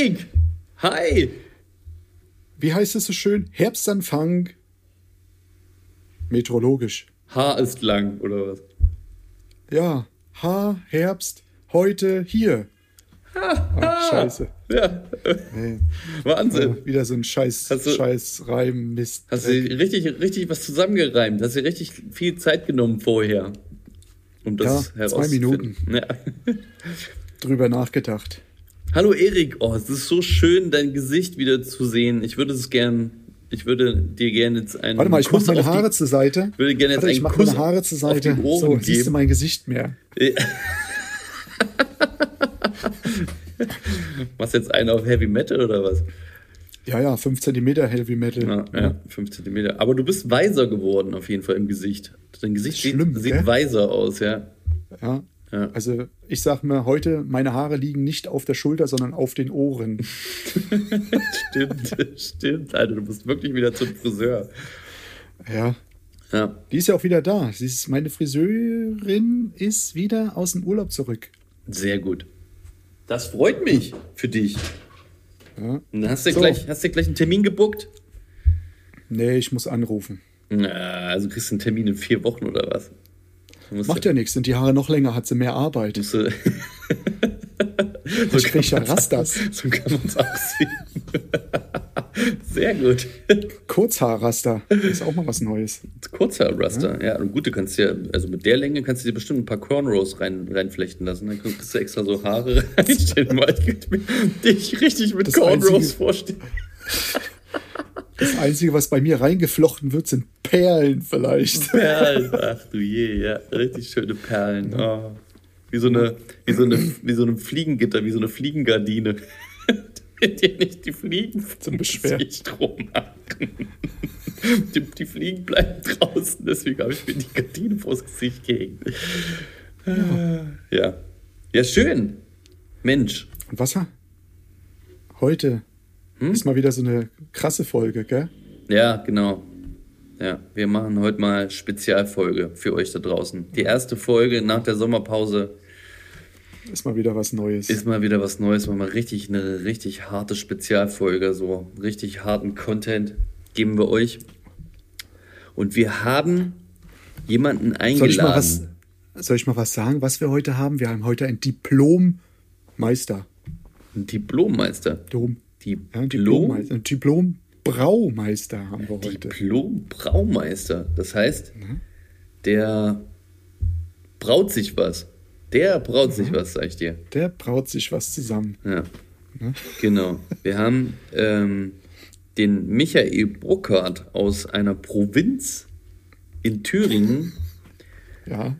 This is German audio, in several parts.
Erik. Hi. Wie heißt es so schön? Herbstanfang. Meteorologisch. Haar ist lang, oder was? Ja. Haar, Herbst, heute, hier. Ach, scheiße. Ja. Nee. Wahnsinn. Ja, wieder so ein scheiß, Hast du- scheiß Reim, Mist. Hast du richtig, richtig was zusammengereimt? Hast du richtig viel Zeit genommen vorher? Um das Ja, zwei herauszufinden. Ja. drüber nachgedacht. Hallo Erik, oh, es ist so schön, dein Gesicht wieder zu sehen. Ich würde es gern, ich würde dir gerne jetzt einen Warte mal, ich Kuss mache meine auf die- Haare zur Seite. Ich würde gerne jetzt Warte, ich einen mache Kuss meine Haare zur auf die Seite. Ohren So, siehst du geben. mein Gesicht mehr. Was jetzt einen auf Heavy Metal oder was? Ja, ja, 5 cm Heavy Metal. Ja, ja, 5 cm. Aber du bist weiser geworden auf jeden Fall im Gesicht. Dein Gesicht sieht, Schlimm, sieht weiser aus, ja. Ja. Ja. Also ich sag mir heute, meine Haare liegen nicht auf der Schulter, sondern auf den Ohren. Stimmt, stimmt, Alter, du bist wirklich wieder zum Friseur. Ja. Ja, Die ist ja auch wieder da. Sie ist, meine Friseurin ist wieder aus dem Urlaub zurück. sehr gut. Das freut mich für dich. Ja. Dann hast du, So. gleich, hast du gleich einen Termin gebuckt? Nee, ich muss anrufen. Na, also kriegst du einen Termin in vier Wochen oder was? Macht ja nichts. Sind die Haare noch länger, hat sie mehr Arbeit. du- Ich krieg ja Rastas. So kann man es auch sehen. Sehr gut. Kurzhaarraster. Ist auch mal was Neues. Kurzer Raster. Ja, und gut, du kannst ja, also mit der Länge kannst du dir bestimmt ein paar Cornrows rein, reinflechten lassen. Dann kriegst du extra so Haare reinstellen. Weil ich dich richtig mit Das Cornrows Einzige- vorstellen. Das Einzige, was bei mir reingeflochten wird, sind Perlen vielleicht. Perlen. Ach du je, ja. Richtig schöne Perlen. Oh. Wie so eine, wie so eine, wie so ein Fliegengitter, wie so eine Fliegengardine. Damit dir nicht die Fliegen Zum Beschweren. Gesicht rummachen. Die, die Fliegen bleiben draußen, deswegen habe ich mir die Gardine vors Gesicht gehängt. Ja. ja. Ja, schön. Mensch. Und was? Heute Hm? ist mal wieder so eine krasse Folge, gell? Ja, genau. Ja, wir machen heute mal Spezialfolge für euch da draußen. Die erste Folge nach der Sommerpause Ist mal wieder was Neues. ist mal wieder was Neues, mal richtig eine richtig harte Spezialfolge, so richtig harten Content geben wir euch. Und wir haben jemanden soll ich mal eingeladen. was, soll ich mal was sagen, was wir heute haben? Wir haben heute ein Diplom-Meister. Ein Diplommeister. Dom. Diplom, Diplom-Meister. Diplom-Braumeister haben wir heute. Diplom Braumeister. Das heißt, Mhm. der braut sich was. Der braut Mhm. sich was, sag ich dir. Der braut sich was zusammen. Ja. Genau. Wir haben ähm, den Michael Bruckert aus einer Provinz in Thüringen. Ja.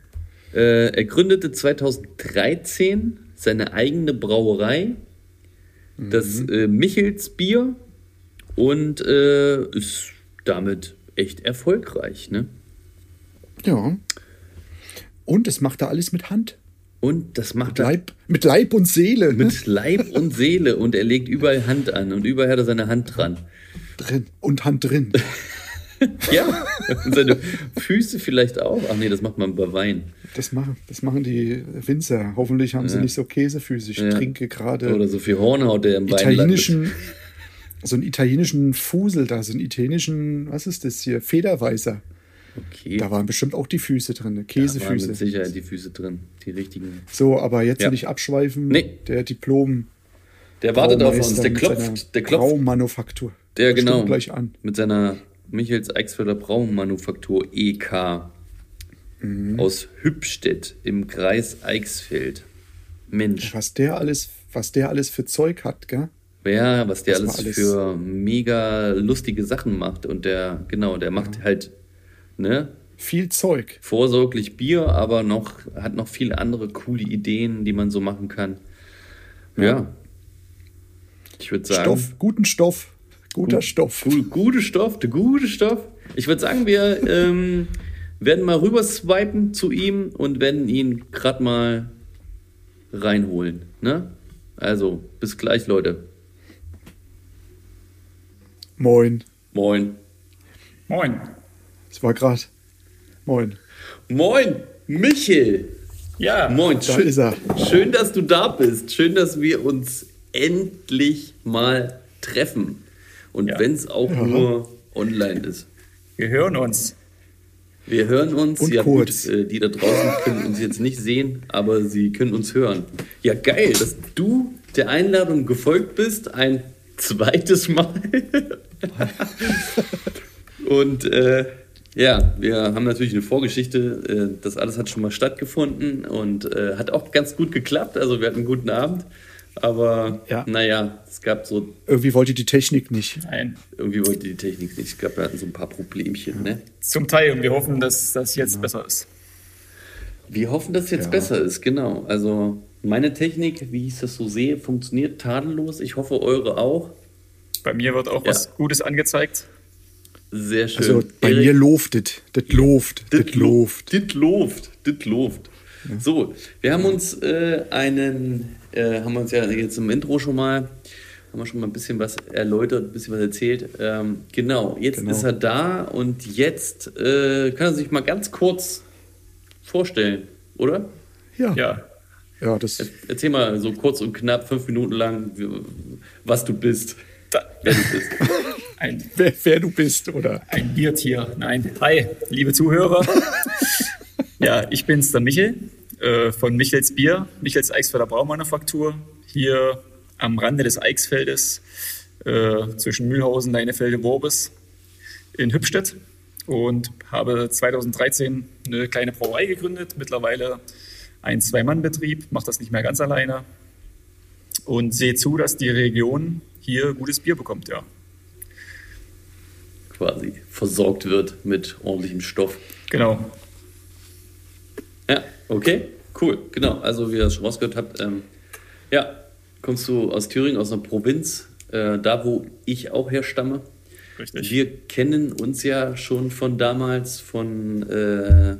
Äh, er gründete 2013 seine eigene Brauerei, das äh, Michels Bier, und äh, ist damit echt erfolgreich. Ne? Ja. Und es macht er alles mit Hand. Und das macht Mit er Leib, mit Leib und Seele. ne? mit Leib und Seele und er legt überall Hand an und überall hat er seine Hand dran. drin. Und Hand drin. Ja, und seine Füße vielleicht auch. Ach nee, das macht man bei Wein. Das machen, das machen die Winzer. Hoffentlich haben sie Ja. nicht so Käsefüße. Ich Ja. trinke gerade Oder so viel Hornhaut, der im italienischen, so einen italienischen Fusel da, so einen italienischen, was ist das hier? Federweißer. Okay, Da waren bestimmt auch die Füße drin, da waren Käsefüße. mit Sicherheit die Füße drin, die richtigen. So, aber jetzt Ja. nicht abschweifen. Nee. Der Diplom. Der wartet auf uns, der klopft, der klopft, Braumanufaktur. der genau, gleich an. mit seiner Michels Eichsfelder Braumanufaktur EK Mhm. aus Hübstedt im Kreis Eichsfeld. Mensch, Was der alles, was der alles für Zeug hat, gell? Ja, was der alles, alles- für mega lustige Sachen macht. Und der, genau, der macht halt, ne, Viel Zeug. vorsorglich Bier, aber noch, hat noch viele andere coole Ideen, die man so machen kann. Ja. Ich würde sagen. Stoff, guten Stoff, guter Stoff. Gu gute Stoff, der gute Stoff. Ich würde sagen, wir, ähm, werden mal rüber swipen zu ihm und werden ihn gerade mal reinholen. Ne? Also, bis gleich, Leute. Moin. Moin. Moin. Es war gerade. Moin. Moin, Michel. Ja, Moin, Da schön, ist er. schön, dass du da bist. Schön, dass wir uns endlich mal treffen. Und Ja. wenn es auch nur online ist. wir hören uns. Wir hören uns. Und ja, kurz. gut, äh, die da draußen können uns jetzt nicht sehen, aber sie können uns hören. Ja, geil, dass du der Einladung gefolgt bist. Ein zweites Mal. Und äh, ja, wir haben natürlich eine Vorgeschichte. Äh, das alles hat schon mal stattgefunden und äh, hat auch ganz gut geklappt. Also wir hatten einen guten Abend. Aber Ja. naja, es gab so, Irgendwie wollte die Technik nicht. Nein, irgendwie wollte die Technik nicht. Ich glaube, wir hatten so ein paar Problemchen. Ne? zum Teil und wir hoffen, dass das jetzt besser ist. Wir hoffen, dass es jetzt Ja. besser ist, genau. Also meine Technik, wie ich das so sehe, funktioniert tadellos. Ich hoffe, eure auch. Bei mir wird auch Ja. was Gutes angezeigt. Sehr schön. Also bei Erik, mir loftet. Das loft. Das loft. Dit loft. Dit loft. So, wir haben uns äh, einen, äh, haben uns ja jetzt im Intro schon mal, haben wir schon mal ein bisschen was erläutert, ein bisschen was erzählt. Ähm, genau, jetzt Genau. ist er da und jetzt äh, kann er sich mal ganz kurz vorstellen, oder? Ja. ja. Ja, das. Erzähl mal so kurz und knapp, fünf Minuten lang, was du bist, da, wer du bist. ein, Wer, wer du bist, oder? ein Biertier. Nein, hi, liebe Zuhörer. ja, ich bin's, der Michel äh, von Michels Bier, Michels Eichsfelder Braumanufaktur, hier am Rande des Eichsfeldes äh, zwischen Mühlhausen, Leinefelde, Worbis in Hübstedt und habe 2013 eine kleine Brauerei gegründet, mittlerweile ein Zwei-Mann-Betrieb, mache das nicht mehr ganz alleine und sehe zu, dass die Region hier gutes Bier bekommt, ja. quasi versorgt wird mit ordentlichem Stoff. Genau. Okay, cool, genau. Also wie ihr das schon rausgehört habt, ähm, ja, kommst du aus Thüringen, aus einer Provinz, äh, da wo ich auch herstamme. Richtig. Wir kennen uns ja schon von damals von, äh,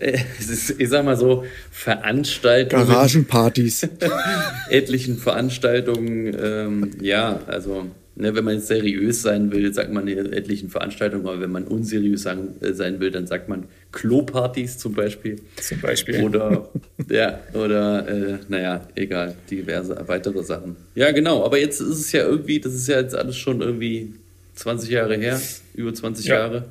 äh, es ist, ich sag mal so, Veranstaltungen. Garagenpartys. etlichen Veranstaltungen, ähm, ja, also ne, wenn man seriös sein will, sagt man in etlichen Veranstaltungen, aber wenn man unseriös sagen, äh, sein will, dann sagt man Klopartys zum Beispiel. Zum Beispiel. Oder, ja, oder, äh, naja, egal, diverse weitere Sachen. Ja, genau, aber jetzt ist es ja irgendwie, das ist ja jetzt alles schon irgendwie 20 Jahre her, über 20 Ja. Jahre.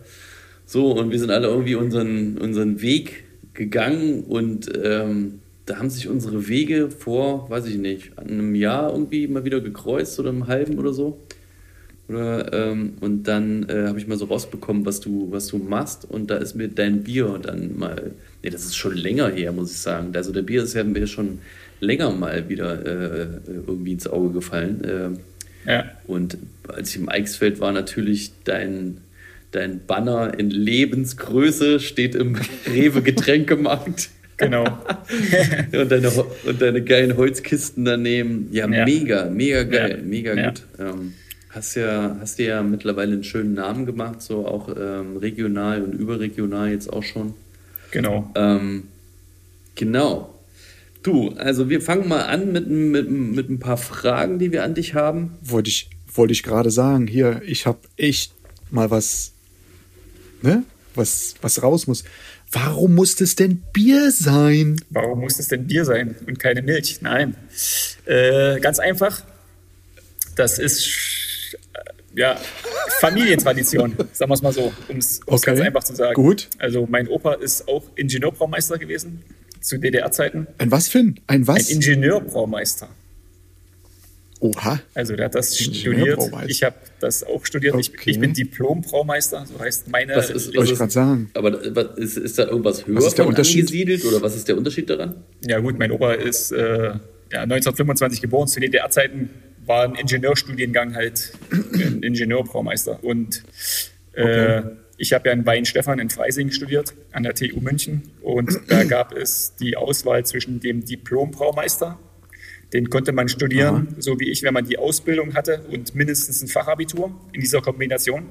So, und wir sind alle irgendwie unseren, unseren Weg gegangen und ähm, da haben sich unsere Wege vor, weiß ich nicht, einem Jahr irgendwie mal wieder gekreuzt oder einem halben oder so. Oder, ähm, und dann äh, habe ich mal so rausbekommen, was du, was du machst und da ist mir dein Bier dann mal, nee, das ist schon länger her, muss ich sagen. Also der Bier ist ja mir schon länger mal wieder äh, irgendwie ins Auge gefallen. Ähm, Ja. und als ich im Eichsfeld war, natürlich dein, dein Banner in Lebensgröße steht im Rewe Getränkemarkt. Genau. und, deine, und deine geilen Holzkisten daneben. Ja, Ja. mega, mega geil, Ja. mega gut. Ähm, hast ja, hast dir ja mittlerweile einen schönen Namen gemacht, so auch ähm, regional und überregional jetzt auch schon. Genau. Ähm, genau. Du, also wir fangen mal an mit, mit, mit ein paar Fragen, die wir an dich haben. wollte ich, wollte ich gerade sagen. Hier, ich habe echt mal was, ne? Was, was raus muss. Warum muss es denn Bier sein? Warum muss es denn Bier sein und keine Milch? Nein. Äh, ganz einfach. Das ist ja Familientradition, sagen wir es mal so, um es Okay. ganz einfach zu sagen. Gut. Also mein Opa ist auch Ingenieurbraumeister gewesen zu DDR-Zeiten. Ein was für ein? Ein Ein was? Ingenieurbraumeister. Oha. Also der hat das studiert. Ich habe das auch studiert. Ich, Okay. ich bin Diplombraumeister, so heißt meine. Was ist, Wollte was ich grad sagen. Aber was, ist, ist da irgendwas höher Was ist der Unterschied? angesiedelt oder was ist der Unterschied daran? Ja gut, mein Opa ist äh, ja, 1925 geboren. Zu DDR-Zeiten war ein Ingenieurstudiengang halt ein Ingenieurbraumeister. Und äh, Okay. ich habe ja in Weinstefan in Freising studiert, an der TU München. Und da gab es die Auswahl zwischen dem Diplombraumeister, den konnte man studieren, so wie ich, wenn man die Ausbildung hatte und mindestens ein Fachabitur in dieser Kombination.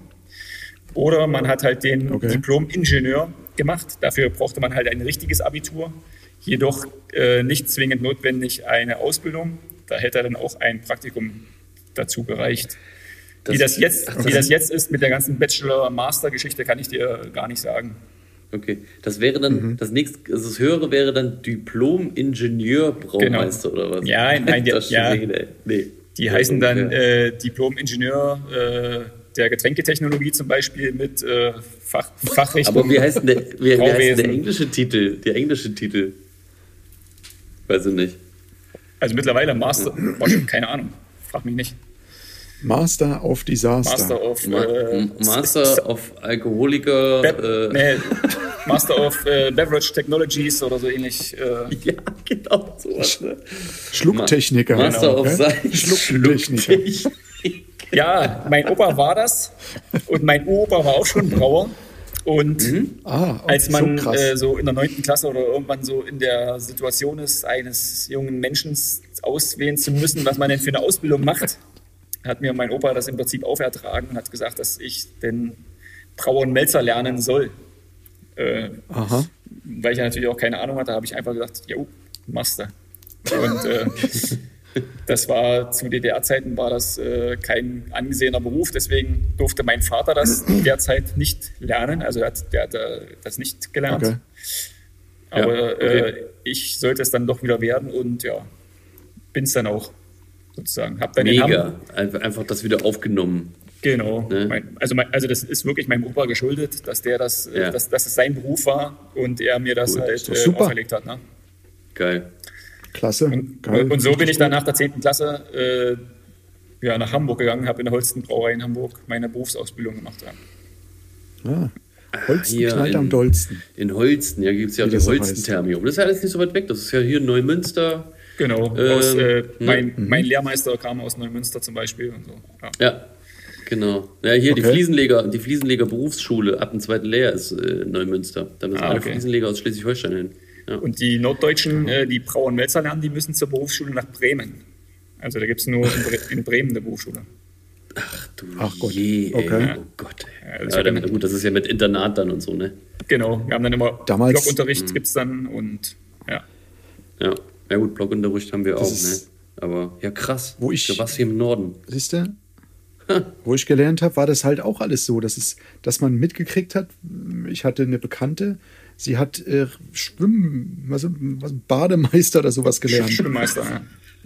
Oder man hat halt den Okay. Diplom-Ingenieur, gemacht. Dafür brauchte man halt ein richtiges Abitur, jedoch äh, nicht zwingend notwendig eine Ausbildung. Da hätte dann auch ein Praktikum dazu gereicht. Das- wie, das jetzt, Ach, wie das- jetzt ist mit der ganzen Bachelor-Master-Geschichte, kann ich dir gar nicht sagen. Okay, das wäre dann, das nächste, also das höhere wäre dann Diplom-Ingenieur-Braumeister oder was? Ja, nein, die- ja. nee, nee. Die Ja, heißen dann äh, Diplom-Ingenieur äh, der Getränketechnologie zum Beispiel mit äh, Fach, Fachrichtung. Aber wie heißt denn der, wie, wie heißt denn der englische Titel? Der englische Titel? Weiß ich nicht. Also mittlerweile Master, boah, keine Ahnung, frag mich nicht. Master of Disaster. Master of Ma äh, Master of Alkoholiker. Be Äh, nee, Master of äh, Beverage Technologies oder so ähnlich. Äh, ja, genau, sowas. Ne? Schlucktechniker. Master genau, of? Science. Schlucktechniker. Schlucktechnik. ja, mein Opa war das und mein Uropa war auch schon Brauer. Und Ah, oh, als man so äh, so in der neunten Klasse oder irgendwann so in der Situation ist, eines jungen Menschen auswählen zu müssen, was man denn für eine Ausbildung macht, hat mir mein Opa das im Prinzip aufertragen und hat gesagt, dass ich den Brauer und Melzer lernen soll. Äh, Aha. weil ich ja natürlich auch keine Ahnung hatte, habe ich einfach gesagt, jo, Master. Und äh, das war zu DDR-Zeiten war das äh, kein angesehener Beruf, deswegen durfte mein Vater das derzeit nicht lernen. Also der hat, der hat äh, das nicht gelernt. Okay. Aber Ja, okay. äh, ich sollte es dann doch wieder werden und ja, bin es dann auch sozusagen. Hab dann Mega. Einfach, einfach das wieder aufgenommen. Genau. Ne? Mein, also, mein, also das ist wirklich meinem Opa geschuldet, dass der das, äh, Ja. dass, dass es sein Beruf war und er mir das Cool. halt doch äh, super. auferlegt hat. Ne? Geil. Klasse. Und, Geil. und so bin ich dann nach der 10. Klasse äh, ja, nach Hamburg gegangen, habe in der Holsten Brauerei in Hamburg meine Berufsausbildung gemacht. Ja. Ah, Holsten Hier knallt in- am dollsten. In Holsten, ja, gibt es ja Wie auch die Holsten-Thermium. Das ist ja alles nicht so weit weg. Das ist ja hier in Neumünster. Genau. Ähm, aus, äh, ne? mein, mein Lehrmeister kam aus Neumünster zum Beispiel. Und so. ja. Ja, genau. Ja, hier die Okay. Fliesenleger, die Fliesenleger Berufsschule ab dem zweiten Lehrjahr ist äh, Neumünster. Da müssen Ah, alle okay. Fliesenleger aus Schleswig-Holstein hin. Ja. Und die Norddeutschen, äh, die Brauer und Melzer lernen, die müssen zur Berufsschule nach Bremen. Also da gibt es nur in, Bre in Bremen eine Berufsschule. Du Ach Gott. je. Okay. Oh Gott. Ja, das Ja, dann, gut, das ist ja mit Internat dann und so, ne? Genau, wir haben dann immer Damals- Blockunterricht gibt es dann und ja. Ja. Ja gut, Blockunterricht haben wir auch, ne? ist- Aber ja, krass. Wo ich- warst hier im Norden. Siehst du? Wo ich gelernt habe, war das halt auch alles so, dass, es, dass man mitgekriegt hat, ich hatte eine Bekannte, sie hat äh, Schwimmen, was, was, Bademeister oder sowas gelernt. Schwimmmeister. Ja.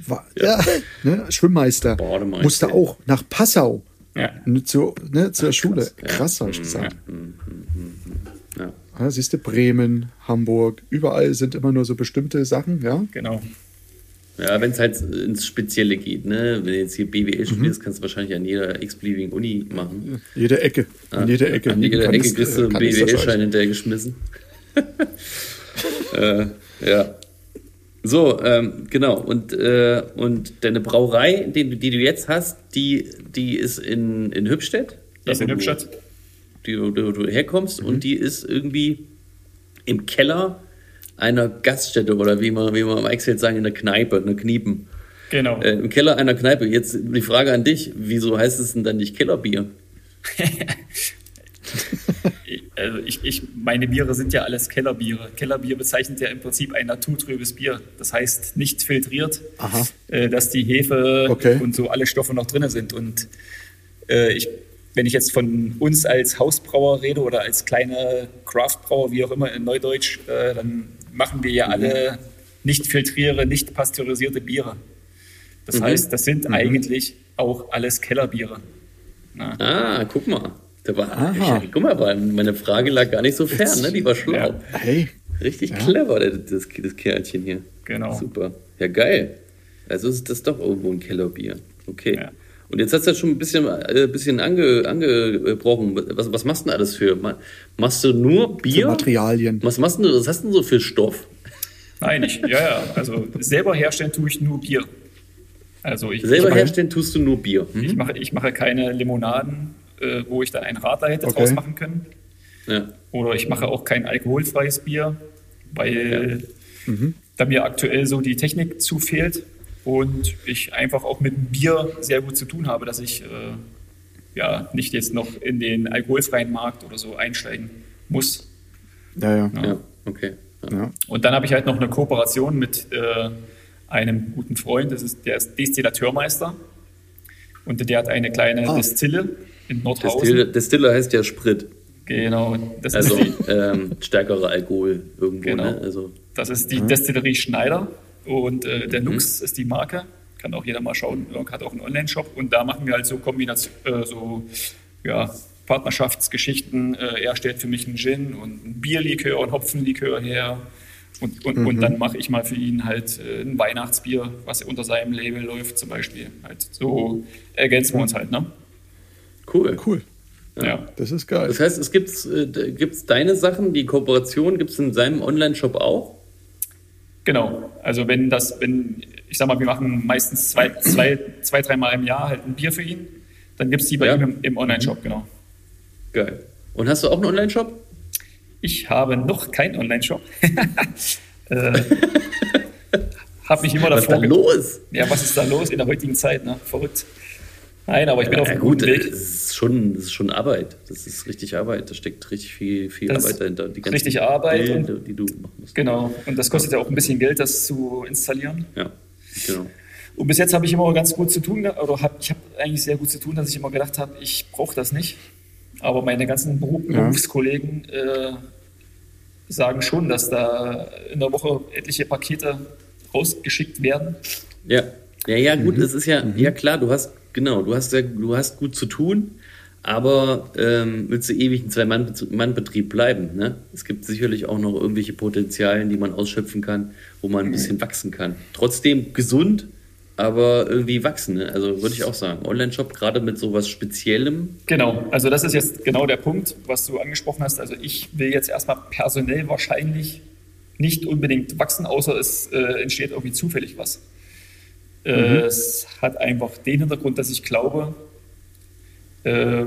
War, ja, ne, Schwimmmeister. Bademeister. Musste auch nach Passau Ja. ne, zur, ne, zur Schule. ja. Krass, habe ich gesagt. Ja. Ja, siehst du, Bremen, Hamburg, überall sind immer nur so bestimmte Sachen, ja. Genau. Ja, wenn es halt ins Spezielle geht, ne? Wenn du jetzt hier BWL studierst, kannst du wahrscheinlich an jeder x-beliebigen Uni machen. Jede Ecke. An jeder Ecke. An jeder Kannst, Ecke kriegst du äh, einen BWL-Schein euch. hinterhergeschmissen. äh, ja. So, ähm, genau. Und, äh, und deine Brauerei, die, die du jetzt hast, die, die ist in, in Hübstedt. Die ist in Hübstadt. Die, wo du, du herkommst. Und die ist irgendwie im Keller einer Gaststätte oder wie man, wie man im Excel sagen, in der Kneipe, in der Kniepen. Genau. Äh, Im Keller einer Kneipe. Jetzt die Frage an dich: Wieso heißt es denn dann nicht Kellerbier? Ich- Also ich, ich, meine Biere sind ja alles Kellerbiere. Kellerbier bezeichnet ja im Prinzip ein naturtrübes Bier. Das heißt nicht filtriert, Aha. äh, dass die Hefe Okay. und so alle Stoffe noch drin sind. Und äh, ich, wenn ich jetzt von uns als Hausbrauer rede oder als kleine Craftbrauer, wie auch immer in Neudeutsch, äh, dann machen wir ja alle nicht filtriere, nicht pasteurisierte Biere. Das Mhm. heißt, das sind eigentlich auch alles Kellerbiere. Na, Ah, guck mal. Da war, Aha. guck mal, meine Frage lag gar nicht so fern, ne? Die war schlau. Ja. Hey, Richtig clever, der- das, das Kerlchen hier. Genau. Super. Ja, geil. Also ist das doch irgendwo ein Kellerbier. Okay. Ja. Und jetzt hast du ja schon ein bisschen, äh, bisschen ange, angebrochen. Was, was machst du denn alles für? Ma- Machst du nur für Bier? Materialien. Was machst du, was hast du denn so für Stoff? Nein, ich, ja, ja, also selber herstellen tue ich nur Bier. Also ich, Selber ich, mache, herstellen tust du nur Bier. Hm? ich, mache, ich mache keine Limonaden, äh, wo ich dann einen Radler hätte Okay. draus machen können. Ja. Oder ich mache auch kein alkoholfreies Bier, weil da mir aktuell so die Technik zu fehlt und ich einfach auch mit dem Bier sehr gut zu tun habe, dass ich äh, ja nicht jetzt noch in den alkoholfreien Markt oder so einsteigen muss. Ja, ja. Ja, okay. Ja. ja. Und dann habe ich halt noch eine Kooperation mit äh, einem guten Freund, das ist, der ist Destillateurmeister. Und der hat eine kleine Ah. Destille in Nordhausen. Destille, Destiller heißt ja Sprit. Genau, das Also ist die, ähm, stärkerer Alkohol irgendwo. Genau. Ne? Also, das ist die Destillerie Schneider und äh, Mhm. der Lux ist die Marke. Kann auch jeder mal schauen. Lok hat auch einen Online-Shop und da machen wir halt so Kombination, äh, so ja, Partnerschaftsgeschichten. Äh, er stellt für mich einen Gin und ein Bierlikör und Hopfenlikör her. Und, und, und dann mache ich mal für ihn halt äh, ein Weihnachtsbier, was unter seinem Label läuft, zum Beispiel. Halt so ergänzen wir uns halt, ne? Cool. Cool. Ja. Das ist geil. Das heißt, es gibt äh, gibt's deine Sachen, die Kooperation, gibt es in seinem Online-Shop auch? Genau. Also wenn das, wenn, ich sag mal, wir machen meistens zwei, zwei, zwei dreimal im Jahr halt ein Bier für ihn, dann gibt es die bei Ja. ihm im, im Online-Shop, genau. Geil. Und hast du auch einen Online-Shop? Ich habe noch keinen Online-Shop. äh, habe mich immer Was ist da davor. los? Ja, was ist da los in der heutigen Zeit? Ne? Verrückt. Nein, aber ich bin auf Ja, einem gut, guten Weg. das ist, schon, das ist schon Arbeit. Das ist richtig Arbeit. Da steckt richtig viel, viel Das Arbeit dahinter. Die ganzen richtig Arbeit Bilder, die du machen musst. Genau. Und das kostet ja auch ein bisschen Geld, das zu installieren. Ja, genau. Und bis jetzt habe ich immer ganz gut zu tun, oder hab, ich habe eigentlich sehr gut zu tun, dass ich immer gedacht habe, ich brauche das nicht. Aber meine ganzen Beruf, Ja. Berufskollegen äh, sagen schon, dass da in der Woche etliche Pakete rausgeschickt werden. Ja, ja, ja, gut, Mhm. es ist ja, ja klar, du hast, genau, du hast ja, du hast gut zu tun, aber ähm, willst du ewig ein Zwei-Mann-Betrieb bleiben, ne? Es gibt sicherlich auch noch irgendwelche Potenzialen, die man ausschöpfen kann, wo man ein bisschen wachsen kann. Trotzdem gesund, aber irgendwie wachsen, ne? Also würde ich auch sagen. Online-Shop, gerade mit sowas Speziellem, Genau, also das ist jetzt genau der Punkt, was du angesprochen hast. Also ich will jetzt erstmal personell wahrscheinlich nicht unbedingt wachsen, außer es äh, entsteht irgendwie zufällig was. Äh, Es hat einfach den Hintergrund, dass ich glaube, äh,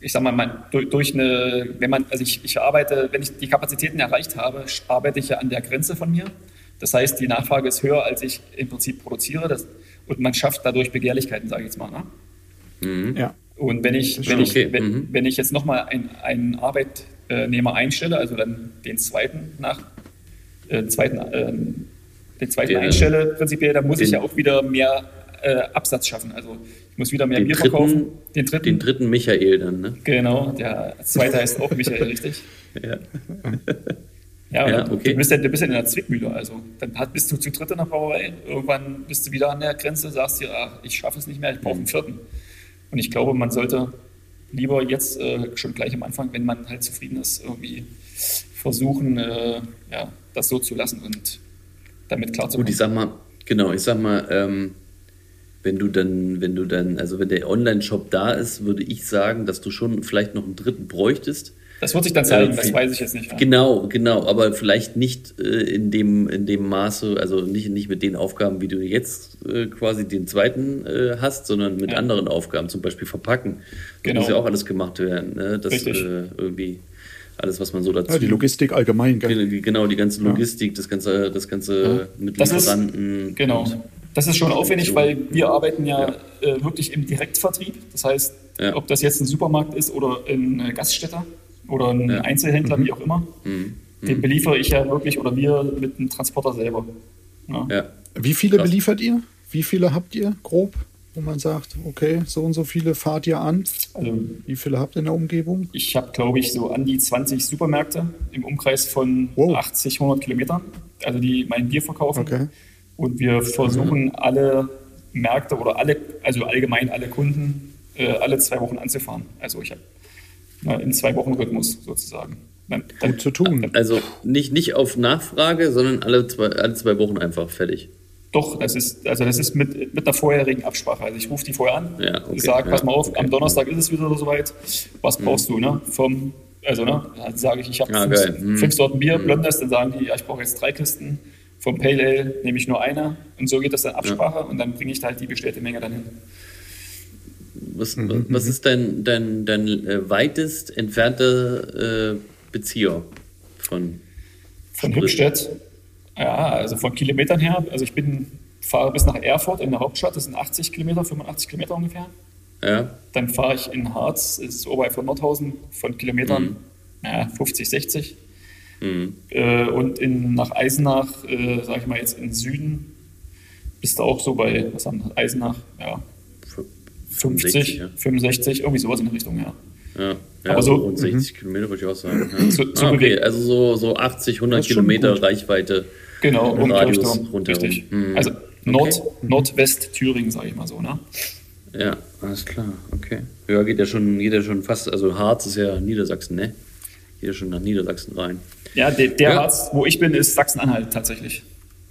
ich sag mal, man, durch, durch eine, wenn man, also ich, ich arbeite, wenn ich die Kapazitäten erreicht habe, arbeite ich ja an der Grenze von mir. Das heißt, die Nachfrage ist höher, als ich im Prinzip produziere. Das, und man schafft dadurch Begehrlichkeiten, sage ich jetzt mal. Ne? Ja. Und wenn ich, wenn schon ich, okay. wenn, Mhm. wenn ich jetzt nochmal ein, einen Arbeitnehmer einstelle, also dann den zweiten nach, äh, zweiten, ähm, den zweiten Den- einstelle, prinzipiell, dann muss ich den- ja auch wieder mehr äh, Absatz schaffen. Also ich muss wieder mehr Bier dritten, verkaufen. Den dritten, den dritten Michael dann, ne? genau, der zweite heißt auch Michael, richtig? Ja. Ja, Ja, okay. du, bist ja, du bist ja in der Zwickmühle. Also dann bist du zu dritt in der Brauerei, irgendwann bist du wieder an der Grenze, sagst dir, ach, ich schaffe es nicht mehr, ich brauche einen vierten. Und ich glaube, man sollte lieber jetzt äh, schon gleich am Anfang, wenn man halt zufrieden ist, irgendwie versuchen, äh, ja, das so zu lassen und damit Gut, klarzukommen. ich sag mal, genau, ich sag mal, ähm, wenn du dann, wenn du dann, also wenn der Online-Shop da ist, würde ich sagen, dass du schon vielleicht noch einen dritten bräuchtest. Das wird sich dann zeigen, Äh, das weiß ich jetzt nicht. Ja. Genau, genau, aber vielleicht nicht äh, in, dem, in dem Maße, also nicht, nicht mit den Aufgaben, wie du jetzt äh, quasi den zweiten äh, hast, sondern mit Ja. anderen Aufgaben, zum Beispiel verpacken. Das Genau. muss ja auch alles gemacht werden. Ne? Das äh, irgendwie alles, was man so dazu. ja, die Logistik allgemein. Gell? Genau, die ganze Logistik, das ganze, das ganze mit Das ist- Lieferanten. Genau. Das ist schon aufwendig, weil wir arbeiten ja, Äh, wirklich im Direktvertrieb. Das heißt, Ja. ob das jetzt ein Supermarkt ist oder ein äh, Gaststätter oder ein Ja. Einzelhändler, wie auch immer, Mhm. den beliefere ich ja wirklich oder wir mit einem Transporter selber. Ja. Ja. Wie viele Krass. beliefert ihr? Wie viele habt ihr grob, wo man sagt, okay, so und so viele fahrt ihr an? Also Wie viele habt ihr in der Umgebung? ich habe, glaube ich, so an die 20 Supermärkte im Umkreis von Wow. 80, 100 Kilometern, also die mein Bier verkaufen. Okay. Und wir versuchen alle Märkte oder alle, also allgemein alle Kunden, äh, alle zwei Wochen anzufahren. Also ich habe in zwei Wochen Rhythmus sozusagen. Dann, dann, Gut zu tun. Also nicht, nicht auf Nachfrage, sondern alle zwei, alle zwei Wochen einfach fertig. Doch, das ist, also das ist mit, mit einer vorherigen Absprache. Also ich rufe die vorher an, Ja, okay, sage, pass ja, mal auf, okay. Mhm. am Donnerstag ist es wieder soweit. Was brauchst du, ne? Vom, also, ne? Dann sage ich, ich habe Ah, fünf. Mhm. fünf Sorten Bier, Blondes, dann sagen die, ja, ich brauche jetzt drei Kisten. Vom Pale Ale nehme ich nur eine. Und so geht das dann Absprache und dann bringe ich da halt die bestellte Menge dann hin. Was, was ist dein, dein, dein äh, weitest entfernter äh, Bezieher von Von? Hübstedt, ja, also von Kilometern her, also ich bin, fahre bis nach Erfurt in der Hauptstadt, das sind 80 Kilometer, 85 Kilometer ungefähr. Ja, Dann fahre ich in Harz, das ist oberhalb von Nordhausen, von Kilometern Mhm. ja, 50, 60. Äh, und in, nach Eisenach, äh, sag ich mal jetzt im Süden, bist du auch so bei, was haben wir, Eisenach, ja, 50, 65, ja. 65, irgendwie sowas in der Richtung, ja. Ja, ja Aber so rund 60 Kilometer würde ich auch sagen. Ja. So- so ah, okay, also so, so 80, 100 Das ist schon Kilometer. Reichweite. Genau, um Kirchturm, richtig. Mhm. Also Nord, Okay. Nordwest-Thüringen, sage ich mal so, ne? Ja, alles klar, okay. Ja, geht ja schon, geht ja schon fast, also Harz ist ja Niedersachsen, ne? Geht ja schon nach Niedersachsen rein. Ja, der, der Ja. Harz, wo ich bin, ist Sachsen-Anhalt tatsächlich.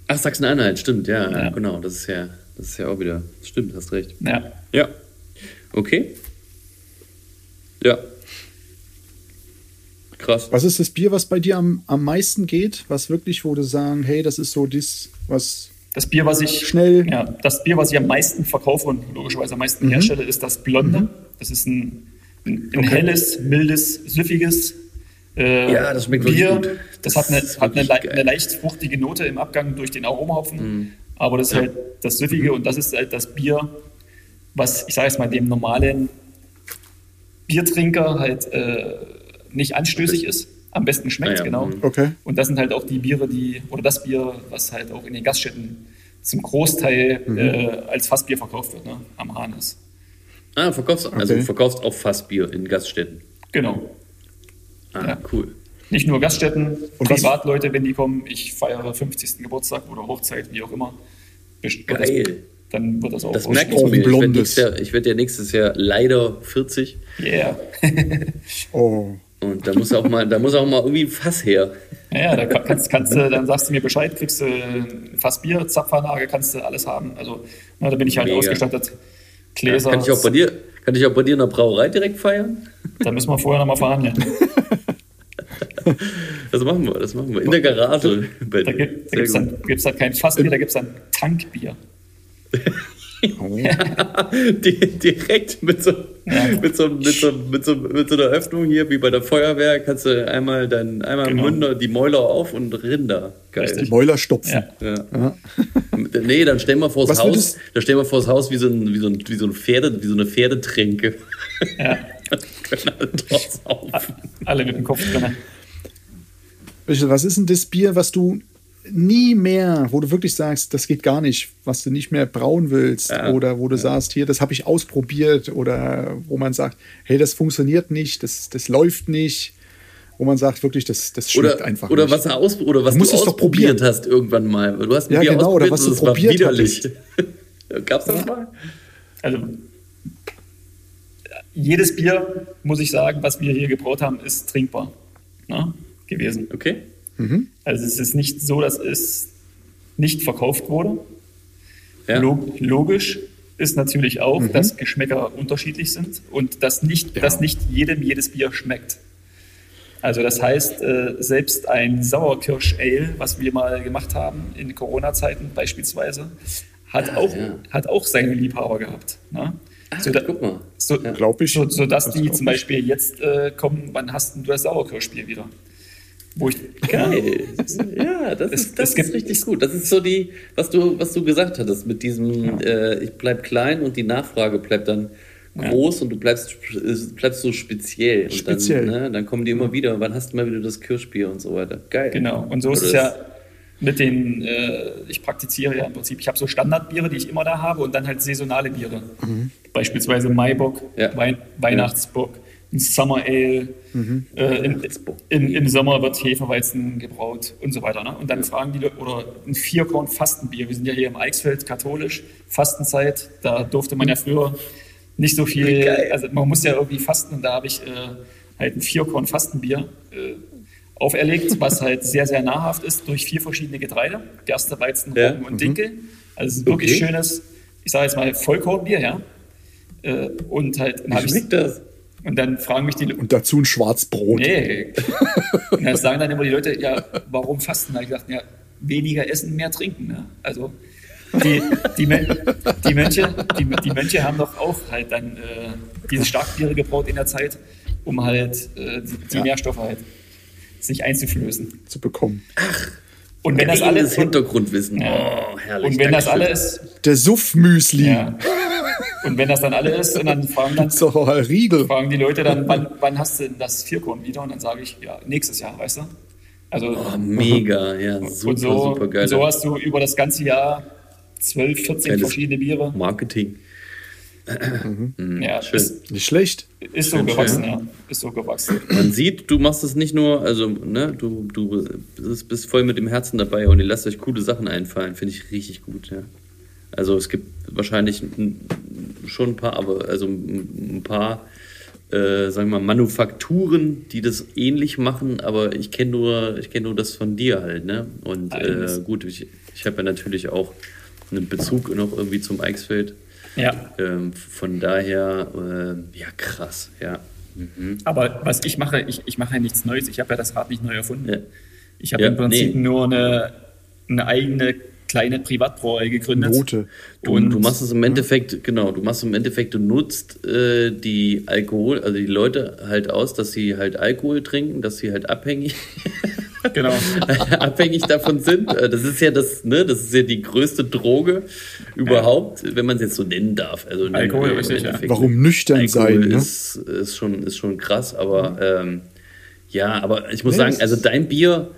Ach, Sachsen-Anhalt, stimmt, ja, Ja. genau, das ist ja, das ist ja auch wieder, stimmt, hast recht. Ja. Ja, okay. Ja. Krass. Was ist das Bier, was bei dir am, am meisten geht? Was wirklich, wo du sagen, hey, das ist so das, was Das Bier, was ich Schnell. ja, das Bier, was ich am meisten verkaufe und logischerweise am meisten herstelle, ist das Blonde. Das ist ein, ein, ein helles, mildes, süffiges äh, Ja, das schmeckt Bier. gut. Das, Das hat, eine, hat eine, le- eine leicht fruchtige Note im Abgang durch den Aromahopfen. Mhm. Aber das ist halt das Süffige und das ist halt das Bier, was, ich sage jetzt mal, dem normalen Biertrinker halt äh, nicht anstößig ist. Am besten schmeckt, ja, genau. mhm. Okay. Und das sind halt auch die Biere, die, oder das Bier, was halt auch in den Gaststätten zum Großteil Mhm. äh, als Fassbier verkauft wird, ne? am Hahn ist. Ah, verkaufst, also Okay. du verkaufst auch Fassbier in Gaststätten. Genau. Ah, Ja. cool. Nicht nur Gaststätten, Und Privatleute, wenn die kommen, ich feiere 50. Geburtstag oder Hochzeit, wie auch immer. Geil. Das, dann wird das auch Das merke ich auch mir. Ich werde Jahr- ich werd ja nächstes Jahr leider 40. Yeah. Oh. Und da muss auch mal, da muss auch mal irgendwie ein Fass her. Ja, da kann- kannst, kannst du, dann sagst du mir Bescheid, kriegst du ein Fass Bier, Zapfanlage, kannst du alles haben. Also, na, da bin ich halt Mega. ausgestattet. Gläser. Kann ich auch bei dir, kann ich auch bei dir in der Brauerei direkt feiern? Da müssen wir vorher nochmal verhandeln. Das machen wir, das machen wir. In der Garage. Da dir. gibt es dann, gibt's dann kein Fassbier, da gibt es dann Tankbier. Di- direkt mit so, Ja. mit, so, mit, so, mit, so, mit so einer Öffnung hier, wie bei der Feuerwehr, kannst du einmal, dein, einmal Genau. Münder, die Mäuler auf und Rinder. Geil. Richtig. Mäuler stopfen. Ja. Ja. Nee, dann stellen wir vors Was Haus, würdest- da stellen wir vors Haus wie so, ein, wie so, ein, wie so, ein Pferde, wie so eine Pferdetränke. Ja. Können alle draus saufen. Alle mit dem Kopf drin. Was ist denn das Bier, was du nie mehr, wo du wirklich sagst, das geht gar nicht, was du nicht mehr brauen willst Ja. oder wo du sagst, hier, das habe ich ausprobiert oder wo man sagt, hey, das funktioniert nicht, das, das läuft nicht, wo man sagt, wirklich, das, das schmeckt Oder, einfach oder nicht. was, er aus, oder was Du du, musst es doch ausprobiert probieren. hast irgendwann mal. Du hast Ja, Bier genau, oder ausprobiert was du probiert widerlich. Gab's das mal? Also, jedes Bier, muss ich sagen, was wir hier gebraut haben, ist trinkbar ne, gewesen. Okay. Also es ist nicht so, dass es nicht verkauft wurde. Ja. Log logisch ist natürlich auch, dass Geschmäcker unterschiedlich sind und dass nicht, Ja. dass nicht jedem jedes Bier schmeckt. Also das heißt, äh, selbst ein Sauerkirsch-Ale, was wir mal gemacht haben in Corona-Zeiten beispielsweise, hat, auch, ja. hat auch seine Liebhaber gehabt. Ne? Ach, So guck mal. So, Glaub ich. So, so dass Das die zum ich. Beispiel jetzt äh, kommen, wann hast denn du das Sauerkirschbier wieder? Wo ich, Geil. Ja, das, Es- ist, das ist richtig gut. Das ist so die, was du, was du gesagt hattest, mit diesem, äh, ich bleib klein und die Nachfrage bleibt dann groß und du bleibst, bleibst so speziell. Und Speziell. Dann, ne, dann kommen die immer wieder, wann hast du mal wieder das Kirschbier und so weiter. Geil. Genau, und so ist es ja mit den, äh, ich praktiziere ja im Prinzip, ich habe so Standardbiere, die ich immer da habe und dann halt saisonale Biere. Beispielsweise Maibock, Ja. Wein, Weihnachtsbock, ein Summer Ale, äh, im, im, im Sommer wird Hefeweizen gebraut und so weiter. Ne? Und dann fragen die Leute, oder ein Vierkorn Fastenbier, wir sind ja hier im Eichsfeld katholisch, Fastenzeit, da durfte man ja früher nicht so viel, Geil. also man muss ja irgendwie fasten und da habe ich äh, halt ein Vierkorn Fastenbier äh, auferlegt, was halt sehr, sehr nahrhaft ist durch vier verschiedene Getreide, Gerste, Weizen, Ja. Roggen und Dinkel. Also es ist ein wirklich Okay. schönes, ich sage jetzt mal Vollkornbier, ja. Äh, Und halt, dann Wie hab ich, schmeckt das? Und dann fragen mich die Leute, Und dazu ein Schwarzbrot. nee. Und dann sagen dann immer die Leute, ja, warum fasten? Da habe ich gesagt, ja, weniger essen, mehr trinken. Ne? Also die, die, die, Mönche, die, die Mönche haben doch auch halt dann äh, diese Starkbiere gebraut in der Zeit, um halt äh, die, die Ja. Nährstoffe halt sich einzuflößen. zu bekommen. Und wenn das alles Hintergrundwissen. Ja. Oh, herrlich. und wenn das Dankeschön. alle ist, Der Suff-Müsli. ja. Und wenn das dann alle ist, und dann fragen dann ein Riegel. fragen die Leute dann, wann, wann hast du denn das Vierkorn wieder? Und dann sage ich, ja, nächstes Jahr, weißt du? Also Oh, mega, ja, super, und so, super geil. und so hast du über das ganze Jahr 12, 14 Geiles verschiedene Biere. Marketing. Ja, schön. ist, Nicht schlecht. ist so Schön, gewachsen, schön. ja. Ist so gewachsen. Man sieht, du machst es nicht nur, also, ne, du, du bist, bist voll mit dem Herzen dabei und ihr lasst euch coole Sachen einfallen. Finde ich richtig gut, ja. Also es gibt wahrscheinlich schon ein paar, aber also ein paar, äh, sagen wir mal, Manufakturen, die das ähnlich machen, aber ich kenne nur, ich kenne nur das von dir halt, ne? Und äh, gut, ich, ich habe ja natürlich auch einen Bezug noch irgendwie zum Eichsfeld. Ja. Ähm, von daher, äh, ja, krass, ja. Mhm. Aber was ich mache, ich, ich mache ja nichts Neues. Ich habe ja das Rad nicht neu erfunden. Ja. Ich habe Ja, im Prinzip nee. nur eine, eine eigene kleine Privatbrauerei gegründet. Note. Du, Und- du machst es im Endeffekt, genau, du machst im Endeffekt, du nutzt äh, die Alkohol, also die Leute halt aus, dass sie halt Alkohol trinken, dass sie halt abhängig, Genau. abhängig davon sind. Äh, Das ist ja das, ne, das ist ja die größte Droge überhaupt, wenn man es jetzt so nennen darf. Also nennen Alkohol, im richtig, ja. Warum nüchtern Alkohol sein, ne? Ist, ist, schon, ist schon krass, aber ähm, ja, aber ich muss Nee, sagen, also dein Bier,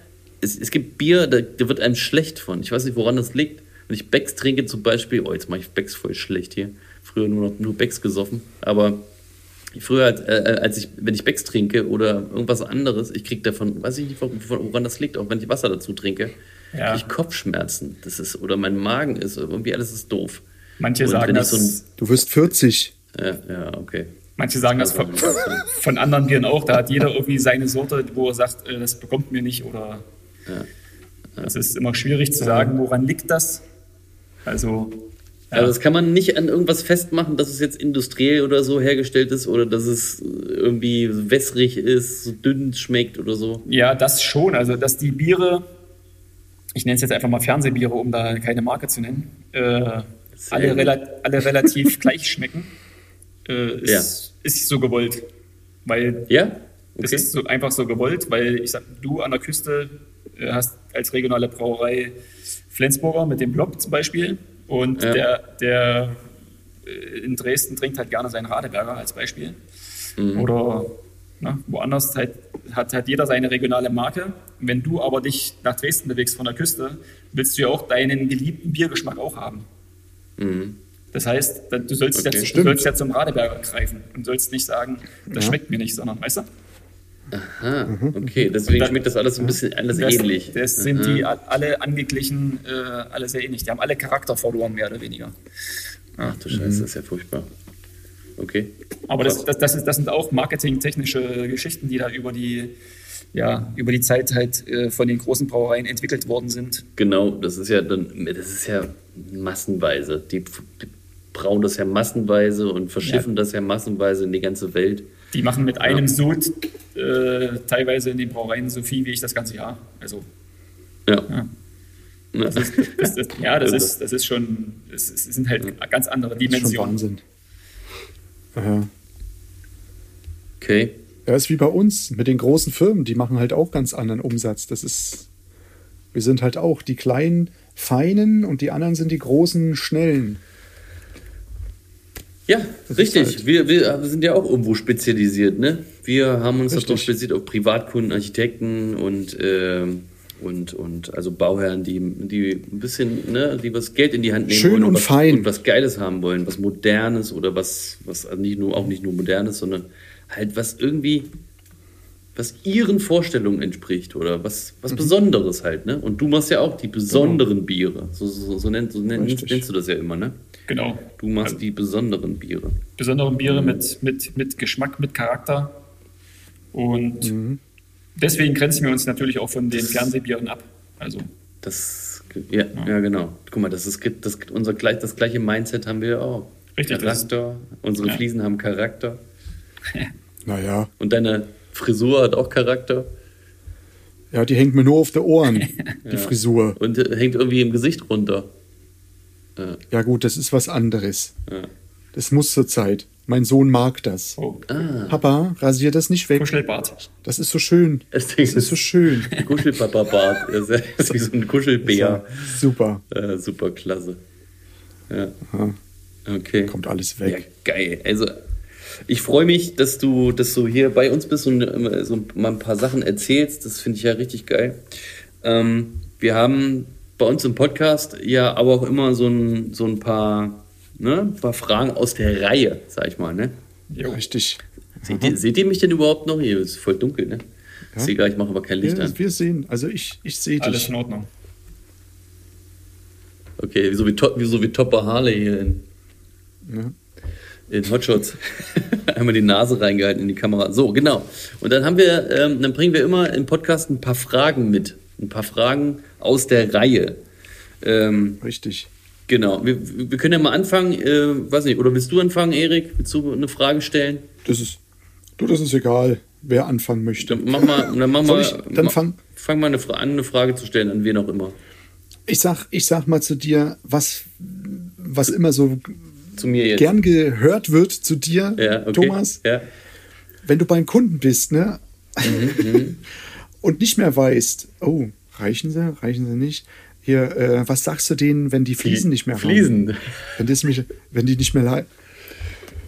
es, es gibt Bier, da, da wird einem schlecht von. Ich weiß nicht, woran das liegt. Wenn ich Becks trinke zum Beispiel, oh, jetzt mache ich Becks voll schlecht hier. Früher nur noch nur Becks gesoffen, aber früher, als, äh, als ich, wenn ich Becks trinke oder irgendwas anderes, ich kriege davon, weiß ich nicht, woran das liegt, auch wenn ich Wasser dazu trinke, Ja. kriege ich Kopfschmerzen. Das ist, oder mein Magen ist, irgendwie alles ist doof. Manche Und sagen wenn ich das, so ein- Du wirst 40. Ja, ja, okay. manche sagen das von, von anderen Bieren auch. Da hat jeder irgendwie seine Sorte, wo er sagt, äh, das bekommt mir nicht oder das ist immer schwierig zu sagen, woran liegt das. Also, ja. Also das kann man nicht an irgendwas festmachen, dass es jetzt industriell oder so hergestellt ist oder dass es irgendwie wässrig ist, so dünn schmeckt oder so. Ja, das schon. Also, dass die Biere, ich nenne es jetzt einfach mal Fernsehbiere, um da keine Marke zu nennen, äh, alle, rela alle relativ gleich schmecken, äh, ist, ist so gewollt. Weil Ja? das Okay. ist so einfach so gewollt, weil ich sag, du an der Küste hast als regionale Brauerei Flensburger mit dem Blob zum Beispiel und Ja. der, der äh, in Dresden trinkt halt gerne seinen Radeberger als Beispiel. Mhm. Oder ne, woanders halt, hat halt jeder seine regionale Marke. Wenn du aber dich nach Dresden bewegst von der Küste, willst du ja auch deinen geliebten Biergeschmack auch haben. Mhm. Das heißt, du sollst, Okay. ja, du sollst ja zum Radeberger greifen und sollst nicht sagen, das Ja. schmeckt mir nicht, sondern, weißt du? Ah, okay, deswegen Da- schmeckt das alles ein bisschen alles Das, ähnlich. das sind Aha. die alle angeglichen, äh, alle sehr ähnlich. Die haben alle Charakter verloren, mehr oder weniger. Ach du Scheiße, das ist ja furchtbar. Okay. Aber das, das, das, ist, das sind auch marketingtechnische Geschichten, die da über die, ja, über die Zeit halt äh, von den großen Brauereien entwickelt worden sind. Genau, das ist ja dann, das ist ja massenweise. Die, die brauen das ja massenweise und verschiffen das ja massenweise in die ganze Welt. Die machen mit einem Ja. Sud äh, teilweise in den Brauereien so viel wie ich das ganze Jahr. Also, Ja. ja. Ja. Das ist, das, das, ja, das ist, das ist schon, es sind halt ganz andere Das ist schon Dimensionen. Wahnsinn. Ja. Okay. Ja, ist wie bei uns mit den großen Firmen, die machen halt auch ganz anderen Umsatz. Das ist, wir sind halt auch die kleinen, feinen und die anderen sind die großen, schnellen. Ja, Das richtig. halt- Wir, wir sind ja auch irgendwo spezialisiert, ne? Wir haben uns Richtig. darauf spezialisiert auf Privatkunden, Architekten und, ähm, und, und also Bauherren, die, die ein bisschen, ne, die was Geld in die Hand nehmen Schön wollen und was, fein. und was Geiles haben wollen, was Modernes oder was, was nicht nur, auch nicht nur Modernes, sondern halt was irgendwie, was ihren Vorstellungen entspricht oder was, was Mhm. Besonderes halt, ne? Und du machst ja auch die besonderen Biere. So, so, so, nennt, so nennst, Richtig. nennst du das ja immer, ne? Genau. Du machst die besonderen Biere. besondere Biere mit, mit, mit Geschmack, mit Charakter. Und Mhm. deswegen grenzen wir uns natürlich auch von den Fernsehbieren ab. Also, Das, ja, ja, genau. Guck mal, das ist das, unser gleich, das gleiche Mindset haben wir ja auch. Richtig, das ist- Charakter. Unsere Ja. Fliesen haben Charakter. Naja, Und deine Frisur hat auch Charakter. ja, die hängt mir nur auf der Ohren, die Ja. Frisur. Und äh, hängt irgendwie im Gesicht runter. Ja gut, das ist was anderes. Ja. Das muss zur Zeit. Mein Sohn mag das. oh, Ah, Papa, rasier das nicht weg. Kuschelbart. Das ist so schön. das Das ist so schön. Kuschelpapa-Bart. Das ist das ist wie so ein Kuschelbär. Ja, super. Äh, super klasse. Ja. Aha. Okay. Kommt alles Ja, weg. geil. Also, Ich freue mich, dass du, dass du hier bei uns bist und äh, so mal ein paar Sachen erzählst. Das finde ich ja richtig geil. Ähm, wir haben bei uns im Podcast ja aber auch immer so ein, so ein paar, ne, ein paar Fragen aus der Reihe, sag ich mal. Ne? Ja, richtig. Seht ihr, seht ihr mich denn überhaupt noch? Hier ist voll dunkel, ne? Ja. Ist egal, ich mache aber kein Licht Ja, an. wir sehen, also ich, ich sehe Alles dich. in Ordnung. Okay, so wie, To- wie, so wie Topper Harley hier in, Ja. In Hotshots. Einmal die Nase reingehalten in die Kamera. So, genau. Und dann haben wir, ähm, dann bringen wir immer im Podcast ein paar Fragen mit. Ein paar Fragen aus der Reihe. Ähm, Richtig. genau. Wir, wir können ja mal anfangen. Äh, weiß nicht, oder willst du anfangen, Erik? Willst du eine Frage stellen? Das ist, du, das ist egal, wer anfangen möchte. Dann mach mal, dann mach mal, ich dann ma- fang- fang mal eine, an, eine Frage zu stellen, an wen auch immer. Ich sag, ich sag mal zu dir, was, was immer so Zu mir jetzt. gern gehört wird zu dir, Ja, okay. Thomas, Ja. wenn du beim Kunden bist, ne? Mhm, und nicht mehr weißt, oh, reichen sie, reichen sie nicht? Hier, äh, was sagst du denen, wenn die Fliesen nicht mehr Fliesen. haben? Wenn, das mich, wenn die nicht mehr leiden.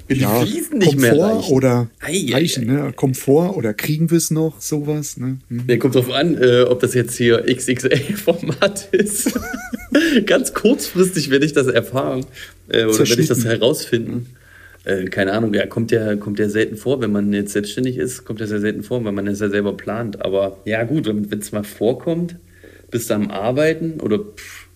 Wenn die Fliesen nicht mehr reichen. oder Ei, ei, reichen, ei, ne? Komfort oder kriegen wir es noch, sowas, ne? Hm. Der kommt drauf an, äh, ob das jetzt hier XXL-Format ist. Ganz kurzfristig werde ich das erfahren. Äh, oder werde ich das herausfinden. Äh, keine Ahnung, ja, kommt ja, kommt ja selten vor, wenn man jetzt selbstständig ist, kommt das ja selten vor, weil man das ja selber plant. Aber ja, gut, wenn es mal vorkommt, bist du am Arbeiten oder pff,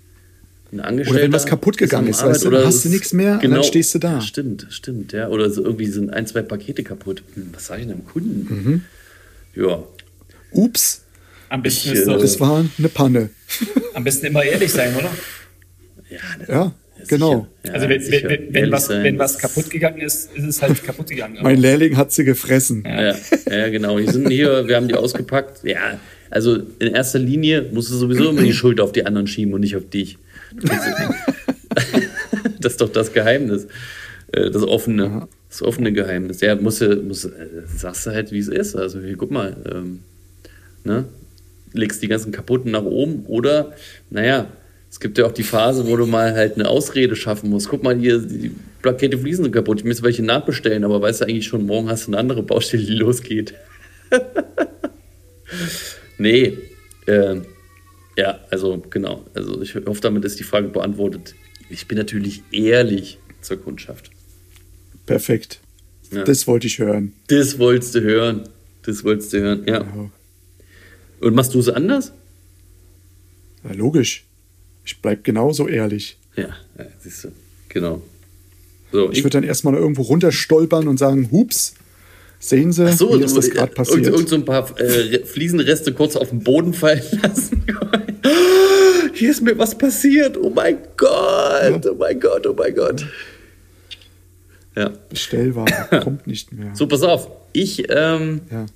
ein Angestellter. Oder wenn was kaputt gegangen ist, Arbeit weißt du, oder hast du es- nichts mehr und dann stehst du da. Stimmt, stimmt, ja. Oder so irgendwie sind ein, zwei Pakete kaputt. Hm, was sage ich denn dem Kunden? Mhm. Ja. Ups, Am besten, Ich, ist doch, äh, das war eine Panne. am besten immer ehrlich sein, oder? Ja, Ja, genau. sicher. Ja, also wenn, wenn, wenn, was, sein, wenn was kaputt gegangen ist, ist es halt kaputt gegangen. Mein Lehrling hat sie gefressen. Ja, ja, genau. Die sind hier, wir haben die ausgepackt. Ja, also in erster Linie musst du sowieso immer die Schuld auf die anderen schieben und nicht auf dich. Das ist doch das Geheimnis. Äh, Das offene, das offene Geheimnis. Ja, musst du, musst, äh, sagst du halt, wie es ist. Also, hier, guck mal, ähm, ne? Legst die ganzen kaputten nach oben oder, naja, es gibt ja auch die Phase, wo du mal halt eine Ausrede schaffen musst. Guck mal, hier, die Plakette Fliesen sind kaputt. Ich müsste welche nachbestellen, aber weißt du eigentlich schon, morgen hast du eine andere Baustelle, die losgeht. nee, ähm, ja, also genau. Also ich hoffe, damit ist die Frage beantwortet. Ich bin natürlich ehrlich zur Kundschaft. Perfekt. Ja. Das wollte ich hören. Das wolltest du hören. Das wolltest du hören, ja. Ja. Und machst du es anders? Ja, logisch. Ich bleib genauso ehrlich. Ja, ja siehst du. Genau. So, Ich würde dann erstmal irgendwo runterstolpern und sagen, hups, sehen Sie, Ach so, mir ist das so, gerade äh, passiert. Irgend, irgend so ein paar äh, Re- Fliesenreste kurz auf den Boden fallen lassen. Hier ist mir was passiert. Oh mein Gott, oh mein Gott, oh mein Gott. Ja, Bestellware kommt nicht mehr. so pass auf. Ich, ähm, Ja.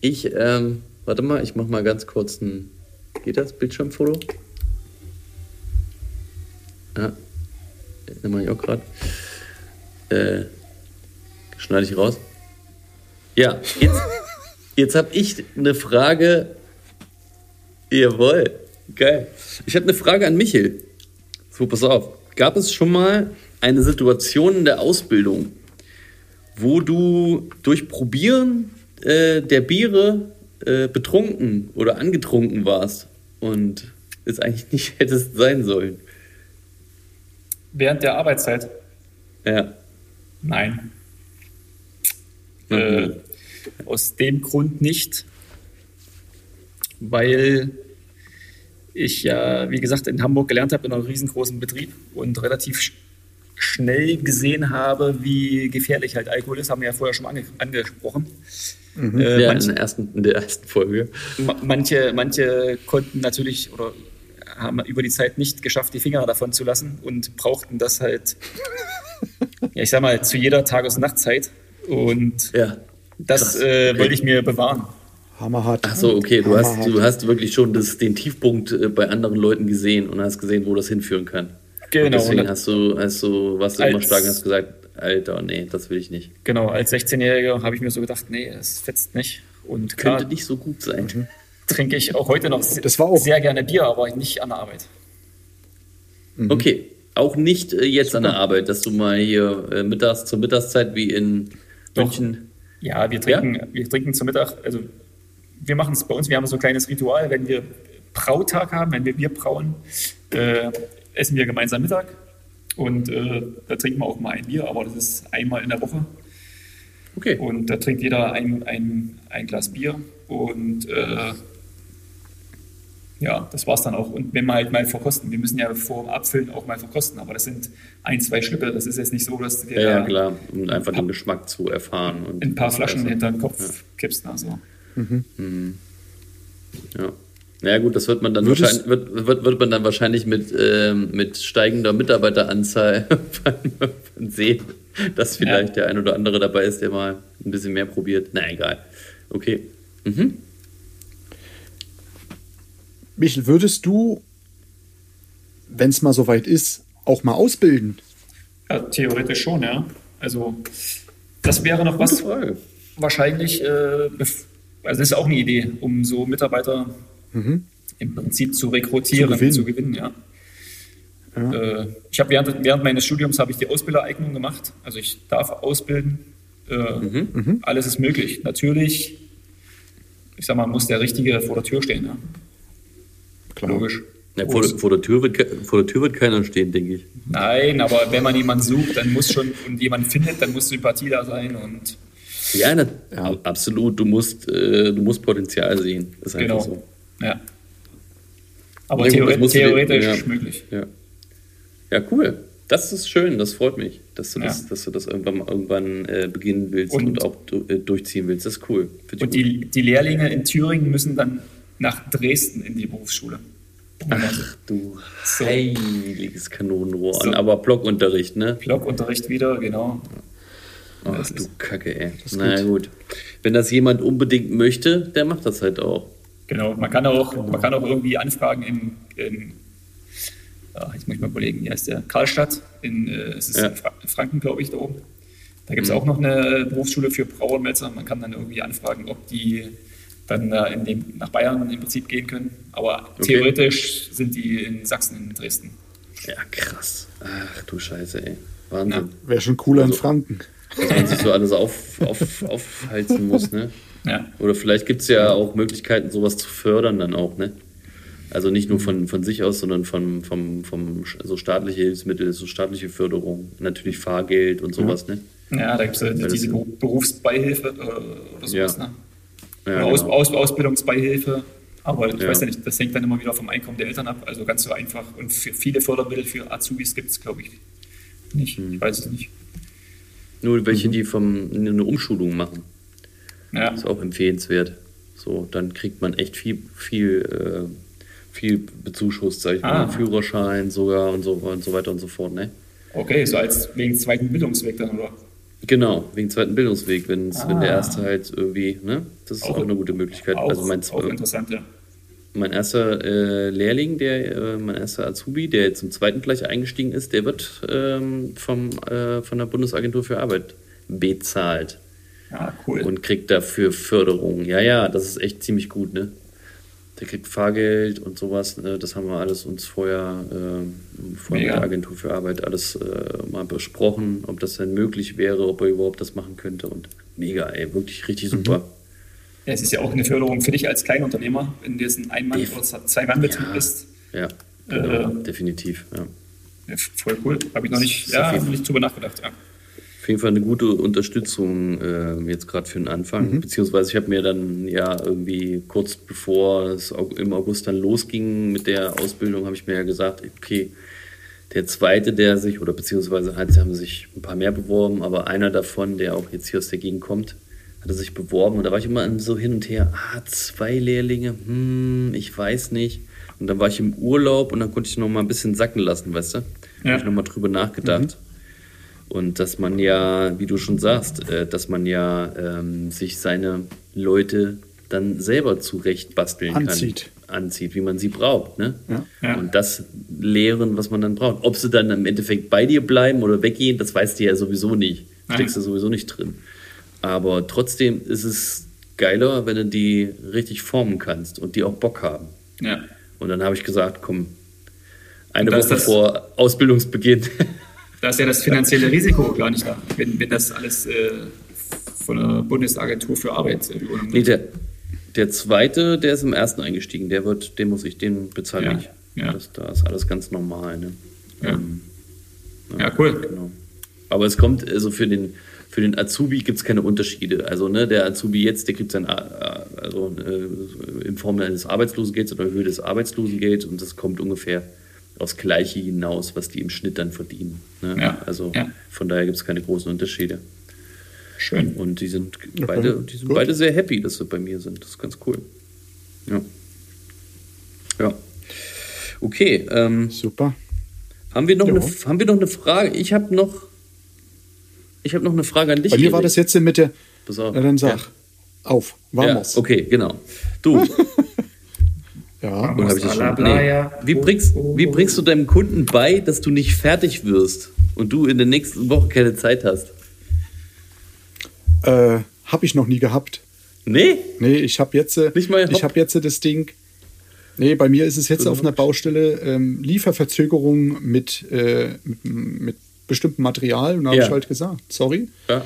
ich, ähm, warte mal, ich mach mal ganz kurz ein, geht das, Bildschirmfoto? Ja, den mach ich auch gerade. Äh, schneide ich raus. Ja, jetzt, jetzt habe ich eine Frage. Jawohl, geil. Ich habe eine Frage an Michel. So, pass auf. Gab es schon mal eine Situation in der Ausbildung, wo du durch Probieren äh, der Biere äh, betrunken oder angetrunken warst und es eigentlich nicht hättest sein sollen? Während der Arbeitszeit? Ja. Nein. Mhm. Äh, aus dem Grund nicht, weil ich ja, wie gesagt, in Hamburg gelernt habe in einem riesengroßen Betrieb und relativ sch schnell gesehen habe, wie gefährlich halt Alkohol ist, haben wir ja vorher schon ange angesprochen. Äh, Mhm. ja, in manche, der, ersten, in der ersten Folge. ma- manche, manche konnten natürlich oder haben über die Zeit nicht geschafft, die Finger davon zu lassen und brauchten das halt, ja, ich sag mal, zu jeder Tages- und Nachtzeit. Und Ja. das äh, Okay. wollte ich mir bewahren. Hammerhart. Ach so, okay, du hast, du hast wirklich schon das, den Tiefpunkt äh, bei anderen Leuten gesehen und hast gesehen, wo das hinführen kann. Genau, Und deswegen und- hast du, hast du, warst du immer stark und hast gesagt, Alter, nee, das will ich nicht. Genau, als 16-Jähriger habe ich mir so gedacht, nee, es fetzt nicht. Und klar, Könnte nicht so gut sein. trinke ich auch heute noch Das war auch- sehr gerne Bier, aber nicht an der Arbeit. Okay, Auch nicht äh, jetzt an der Arbeit, dass du mal hier äh, mittags zur Mittagszeit wie in Doch. München. Ja, wir trinken, wir trinken zum Mittag, also wir machen es bei uns, wir haben so ein kleines Ritual, wenn wir Brautag haben, wenn wir Bier brauen, äh, essen wir gemeinsam Mittag und äh, da trinken wir auch mal ein Bier, aber das ist einmal in der Woche Okay. und da trinkt jeder ein, ein, ein Glas Bier und äh, ja, das war's dann auch. Und wenn wir halt mal verkosten, wir müssen ja vor dem Abfüllen auch mal verkosten, aber das sind ein, zwei Schlücke, das ist jetzt nicht so, dass du dir Ja, ja, klar, um einfach den Geschmack zu erfahren. Und ein paar Flaschen hinter den Kopf kippst. Also. Ja. Naja gut, das wird man dann Würdest- wahrscheinlich, wird, wird, wird man dann wahrscheinlich mit, ähm, mit steigender Mitarbeiteranzahl sehen, dass vielleicht der ein oder andere dabei ist, der mal ein bisschen mehr probiert. Na egal. Okay. Mhm. Michel, würdest du, wenn es mal soweit ist, auch mal ausbilden? Ja, theoretisch schon, ja. Also das wäre noch Gute was Frage. wahrscheinlich, äh, also das ist auch eine Idee, um so Mitarbeiter im Prinzip zu rekrutieren, Zu zu gewinnen. gewinnen, ja. Äh, ich habe während, während meines Studiums habe ich die Ausbildereignung gemacht, also ich darf ausbilden. Äh, Alles ist möglich. Natürlich, ich sag mal, muss der Richtige vor der Tür stehen, ja. Klar. Logisch. Ja, vor, der- vor, der Tür wird, vor der Tür wird keiner stehen, denke ich. Nein, aber wenn man jemanden sucht, dann muss schon und jemanden findet, dann muss Sympathie da sein und Ja, na, absolut. Du musst, äh, du musst Potenzial sehen. Ist einfach genau. so. Ja. Aber Ja, gut, theoretisch, dir- theoretisch ja. möglich. Ja. ja, cool. Das ist schön, das freut mich, dass du, Ja. das, dass du das irgendwann, irgendwann äh, beginnen willst und, Und- auch du, äh, durchziehen willst. Das ist cool. Find Und gut. die, die Lehrlinge in Thüringen müssen dann nach Dresden in die Berufsschule. Ach du So. heiliges Kanonenrohr. So. Aber Blockunterricht, ne? Blockunterricht wieder, genau. Ach Das du Kacke, ey. Na gut. Wenn das jemand unbedingt möchte, der macht das halt auch. Genau. Man kann auch, man kann auch irgendwie anfragen in, in ja, jetzt muss ich mal überlegen, wie heißt der? Karlstadt, in, äh, es ist Ja. in Fra Franken, glaube ich, da oben. Da gibt es Mhm. auch noch eine Berufsschule für Brauer und Melzer. Man kann dann irgendwie anfragen, ob die dann äh, in dem, nach Bayern im Prinzip gehen können. Aber Okay. theoretisch sind die in Sachsen, in Dresden. Ja, krass. Ach du Scheiße, ey. Wahnsinn. Wäre schon cooler in Also- Franken. Was man sich so alles auf, auf, aufhalten muss, ne? Ja. Oder vielleicht gibt es ja auch Möglichkeiten, sowas zu fördern dann auch, ne? Also nicht nur von, von sich aus, sondern von, vom, vom so staatliche Hilfsmittel, so staatliche Förderung, natürlich Fahrgeld und sowas, ne? Ja, da gibt es das diese Berufsbeihilfe äh, oder sowas, Ja. ne? Ja, Aus, genau. Aus, Ausbildungsbeihilfe. Aber ich Ja. weiß ja nicht, das hängt dann immer wieder vom Einkommen der Eltern ab. Also ganz so einfach. Und für viele Fördermittel für Azubis gibt es, glaube ich, nicht. Hm. Ich weiß es nicht. Nur welche, Mhm. die vom, eine Umschulung machen, Ja, ist auch empfehlenswert. So, dann kriegt man echt viel, viel, äh, viel bezuschusst, sag ich Ah. mal, Führerschein sogar und so, und so weiter und so fort, ne? okay, so als wegen zweiten Bildungsweg dann, oder? Genau, wegen zweiten Bildungsweg, wenn's, wenn der Ah. erste halt irgendwie, ne? Das ist auch, Auch- eine gute Möglichkeit. Auch, also mein, auch interessant, ja. mein erster äh, Lehrling, der, äh, mein erster Azubi, der jetzt im zweiten gleich eingestiegen ist, der wird ähm, vom, äh, von der Bundesagentur für Arbeit bezahlt Ja, cool. und kriegt dafür Förderung. Ja, ja, das ist echt ziemlich gut, ne? Der kriegt Fahrgeld und sowas. Ne? Das haben wir alles uns vorher, äh, vorher mit der Agentur für Arbeit alles äh, mal besprochen, ob das denn möglich wäre, ob er überhaupt das machen könnte. Und mega, ey, wirklich richtig super. ja, es ist ja auch eine Förderung für dich als Kleinunternehmer, wenn du jetzt ein Ein-Mann- oder Zwei-Mann-Betrieb Ja. bist. Ja, genau, Äh, definitiv. Ja. Ja, voll cool. Habe ich noch nicht, ja, hab nicht drüber nachgedacht. Ja. Auf jeden Fall eine gute Unterstützung äh, jetzt gerade für den Anfang. Beziehungsweise ich habe mir dann ja irgendwie kurz bevor es im August dann losging mit der Ausbildung, habe ich mir ja gesagt, okay, der zweite, der sich, oder beziehungsweise halt, haben sich ein paar mehr beworben, aber einer davon, der auch jetzt hier aus der Gegend kommt, hatte sich beworben und da war ich immer so hin und her, ah, zwei Lehrlinge, hm, ich weiß nicht. Und dann war ich im Urlaub und dann konnte ich noch mal ein bisschen sacken lassen, weißt du? Da Ja. habe ich noch mal drüber nachgedacht. Und dass man ja, wie du schon sagst, äh, dass man ja ähm, sich seine Leute dann selber zurecht basteln Anzieht. kann. Anzieht, wie man sie braucht. Ne? Ja. Ja. Und das lehren, was man dann braucht. Ob sie dann im Endeffekt bei dir bleiben oder weggehen, das weißt du ja sowieso nicht. Nein. Steckst du sowieso nicht drin. Aber trotzdem ist es geiler, wenn du die richtig formen kannst und die auch Bock haben. Ja. Und dann habe ich gesagt, komm, Eine Woche vor Ausbildungsbeginn. Da ist ja das finanzielle Risiko gar nicht da, wenn, wenn das alles äh, von der Bundesagentur für Arbeit äh, übernommen nee, wird. der, der zweite, der ist im ersten eingestiegen. Der wird, den muss ich, den bezahle Ja, ich. ja. Das, da ist alles ganz normal. Ne? Ja. Ähm, Ja, cool. Genau. Aber es kommt, also für den, für den Azubi gibt es keine Unterschiede. Also ne, der Azubi jetzt, der kriegt sein, äh, also äh, in Form eines Arbeitslosengelds oder Höhe des Arbeitslosengelds und das kommt ungefähr aufs Gleiche hinaus, was die im Schnitt dann verdienen. Ne? Ja, Also ja. von daher gibt es keine großen Unterschiede. Schön. Und die sind beide, die sind gut. beide sehr happy, dass sie bei mir sind. Das ist ganz cool. Ja. Ja. Okay, ähm, Super. haben wir noch, Ja. eine, haben wir noch eine Frage? Ich habe noch, ich habe noch eine Frage an dich. Bei mir war das jetzt mit der. Pass auf. Na dann sag. Ja. Auf. Ja, Vamos. okay, genau. Du, Ja. oder habe ich das schon? Nee. ja. Wie, bringst, wie bringst du deinem Kunden bei, dass du nicht fertig wirst und du in der nächsten Woche keine Zeit hast? Äh, habe ich noch nie gehabt. Nee? Nee, ich habe jetzt, äh, Nicht mal ich hopp. habe jetzt das Ding. Nee, bei mir ist es jetzt auf einer Baustelle ähm, Lieferverzögerung mit, äh, mit, mit bestimmtem Material. Und da habe Ja. ich halt gesagt, sorry, Ja.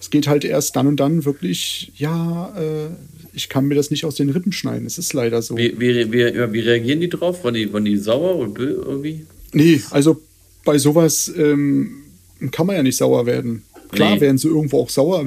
es geht halt erst dann und dann wirklich, ja, äh, ich kann mir das nicht aus den Rippen schneiden. Es ist leider so. Wie, wie, wie, wie reagieren die drauf? Waren die, waren die sauer und bö- irgendwie? Nee, also bei sowas ähm, kann man ja nicht sauer werden. Klar Nee. werden sie irgendwo auch sauer,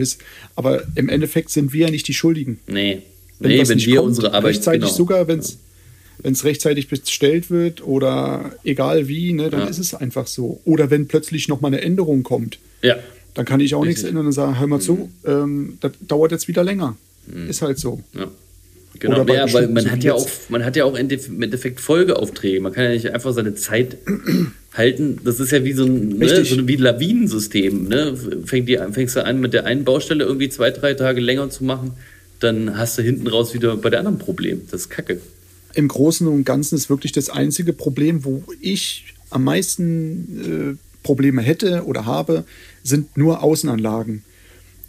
aber im Endeffekt sind wir ja nicht die Schuldigen. Nee. Wenn, nee, wenn wir kommt, unsere Arbeit rechtzeitig genau. sogar, wenn es rechtzeitig bestellt wird oder egal wie, ne, dann Ja. ist es einfach so. Oder wenn plötzlich noch mal eine Änderung kommt, Ja. dann kann ich auch nichts Richtig. ändern und sagen, hör mal zu, Mhm. ähm, das dauert jetzt wieder länger. Ist halt so. Ja. Genau, Oder ja, weil man hat ja auch, man hat ja auch im Endeffekt- Folgeaufträge. Man kann ja nicht einfach seine Zeit halten. Das ist ja wie so ein, ne, so ein wie ein Lawinensystem. Ne? Fängt die, fängst du an, mit der einen Baustelle irgendwie zwei, drei Tage länger zu machen, dann hast du hinten raus wieder bei der anderen Problem. Das ist Kacke. Im Großen und Ganzen ist wirklich das einzige Problem, wo ich am meisten äh, Probleme hätte oder habe, sind nur Außenanlagen.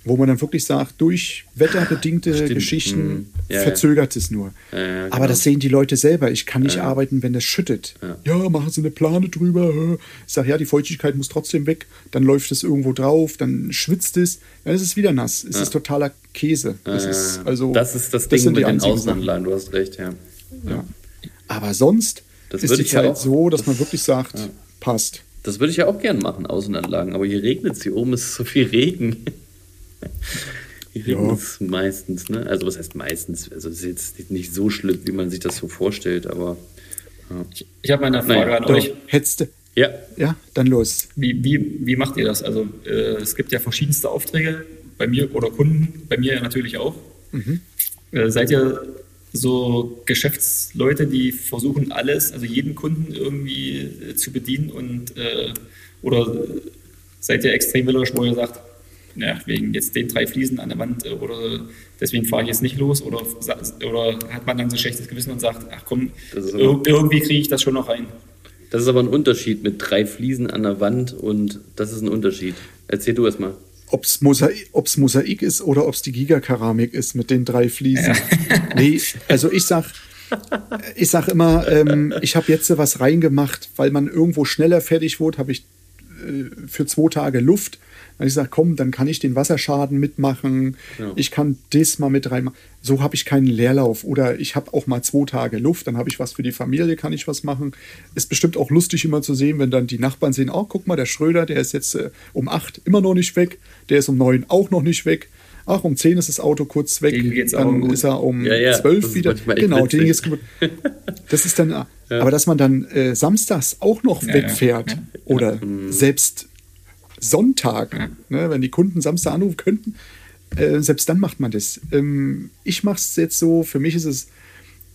Wo man dann wirklich sagt, durch wetterbedingte Stimmt. Geschichten Mhm. Ja, ja. verzögert es nur. Ja, ja, Aber genau. das sehen die Leute selber. Ich kann nicht arbeiten, wenn das schüttet. Ja. machen Sie eine Plane drüber. Ich sage, ja, die Feuchtigkeit muss trotzdem weg. Dann läuft es irgendwo drauf, dann schwitzt es, dann ist es wieder nass. Es ist totaler Käse. Das, ist, also, das ist das Ding sind die mit den. Außenanlagen. Du hast recht, ja. Ja. Aber sonst Das ist die ja Zeit auch- so, dass man wirklich sagt, passt. Das würde ich ja auch gern machen, Außenanlagen. Aber hier regnet es. Hier oben ist so viel Regen. Hier Ja. meistens, ne? Also was heißt meistens? Also es ist jetzt nicht so schlimm, wie man sich das so vorstellt, aber Ich habe mal eine Frage Naja, an euch. hättest ja. ja, dann los. Wie, wie, wie macht ihr das? Also äh, es gibt ja verschiedenste Aufträge bei mir oder Kunden, bei mir ja natürlich auch. Äh, seid ihr so Geschäftsleute, die versuchen alles, also jeden Kunden irgendwie äh, zu bedienen und äh, oder seid ihr extrem wählerisch, wo ihr sagt, naja, wegen jetzt den drei Fliesen an der Wand äh, oder deswegen fahre ich jetzt nicht los oder, oder hat man dann so ein schlechtes Gewissen und sagt, ach komm, irgendwie kriege ich das schon noch rein. Das ist aber ein Unterschied mit drei Fliesen an der Wand und das ist ein Unterschied. Erzähl du erst mal. Ob es Mosaik, ob's Mosaik ist oder ob es die Gigakeramik ist mit den drei Fliesen. Nee, also ich sag, ich sag immer, ähm, ich habe jetzt was reingemacht, weil man irgendwo schneller fertig wurde, habe ich äh, für zwei Tage Luft. Dann hab ich sage, komm, dann kann ich den Wasserschaden mitmachen. Ja. Ich kann das mal mit reinmachen. So habe ich keinen Leerlauf. Oder ich habe auch mal zwei Tage Luft, dann habe ich was für die Familie, kann ich was machen. Ist bestimmt auch lustig immer zu sehen, wenn dann die Nachbarn sehen, oh, guck mal, der Schröder, der ist jetzt äh, um acht immer noch nicht weg. Der ist um neun auch noch nicht weg. Ach, um zehn ist das Auto kurz weg. Dann gut. ist er um Ja, ja, wieder. Genau, den ist gut. Das ist dann, aber dass man dann äh, samstags auch noch Ja, wegfährt ja, oder selbst Sonntag, ne, wenn die Kunden Samstag anrufen könnten, äh, selbst dann macht man das. Ähm, ich mache es jetzt so, für mich ist es,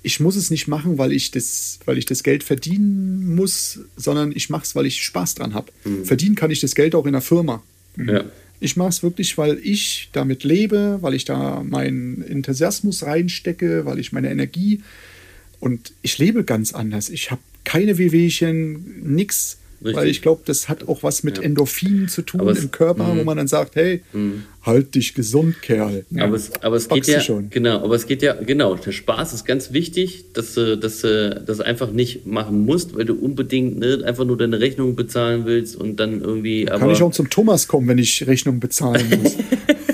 ich muss es nicht machen, weil ich das, weil ich das Geld verdienen muss, sondern ich mache es, weil ich Spaß dran habe. Verdienen kann ich das Geld auch in der Firma. Ja. Ich mache es wirklich, weil ich damit lebe, weil ich da meinen Enthusiasmus reinstecke, weil ich meine Energie und ich lebe ganz anders. Ich habe keine Wehwehchen, nix. Richtig. Weil ich glaube, das hat auch was mit Ja. Endorphinen zu tun es- Mhm. im Körper, wo man dann sagt, hey, halt dich gesund, Kerl. Aber es, aber es geht ja, schon. genau, aber es geht ja, genau, der Spaß ist ganz wichtig, dass du, dass das einfach nicht machen musst, weil du unbedingt ne, einfach nur deine Rechnung bezahlen willst und dann irgendwie, Kann aber ich auch zum Thomas kommen, wenn ich Rechnung bezahlen muss.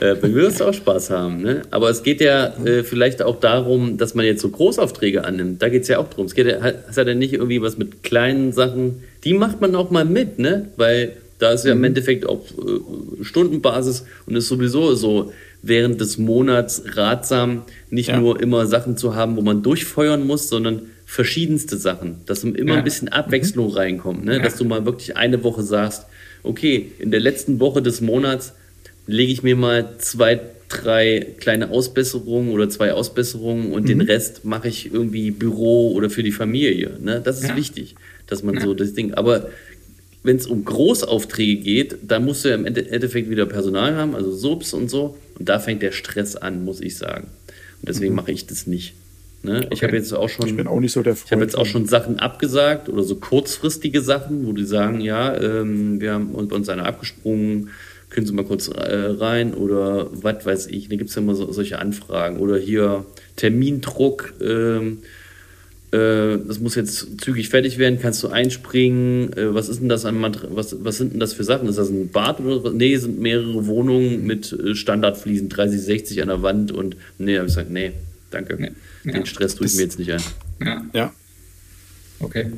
äh, bei mir wirst du auch Spaß haben, ne? Aber es geht ja äh, vielleicht auch darum, dass man jetzt so Großaufträge annimmt, da geht es ja auch drum. Es geht ja, hat, ja nicht irgendwie was mit kleinen Sachen, die macht man auch mal mit, ne? Weil da ist ja Mhm. im Endeffekt auch äh, Stundenbasis und ist sowieso so während des Monats ratsam, nicht Ja. nur immer Sachen zu haben, wo man durchfeuern muss, sondern verschiedenste Sachen, dass immer Ja. ein bisschen Abwechslung reinkommt, ne? Dass du mal wirklich eine Woche sagst, okay, in der letzten Woche des Monats lege ich mir mal zwei, drei kleine Ausbesserungen oder zwei Ausbesserungen und den Rest mache ich irgendwie Büro oder für die Familie. Ne? Das ist Ja. wichtig, dass man Ja. so das Ding. Aber wenn es um Großaufträge geht, dann musst du ja im Ende- Endeffekt wieder Personal haben, also Subs und so. Und da fängt der Stress an, muss ich sagen. Und deswegen mache ich das nicht. Ne? Ich Okay. habe jetzt auch schon. Ich bin auch nicht so der Ich habe Freund. jetzt auch schon Sachen abgesagt oder so kurzfristige Sachen, wo die sagen, ja, ähm, wir haben uns bei uns einer abgesprungen, können Sie mal kurz äh, rein oder was weiß ich. Da gibt es ja immer so, solche Anfragen oder hier Termindruck. Ähm, äh, das muss jetzt zügig fertig werden, kannst du einspringen? Äh, was ist denn das an Mater was, was sind denn das für Sachen? Ist das ein Bad oder was? Nee, sind mehrere Wohnungen mit Standardfliesen 30, 60 an der Wand und nee, habe ich gesagt, nee, danke. Nee. Den Ja. Stress tue ich mir jetzt nicht ein. Ja, Ja, okay.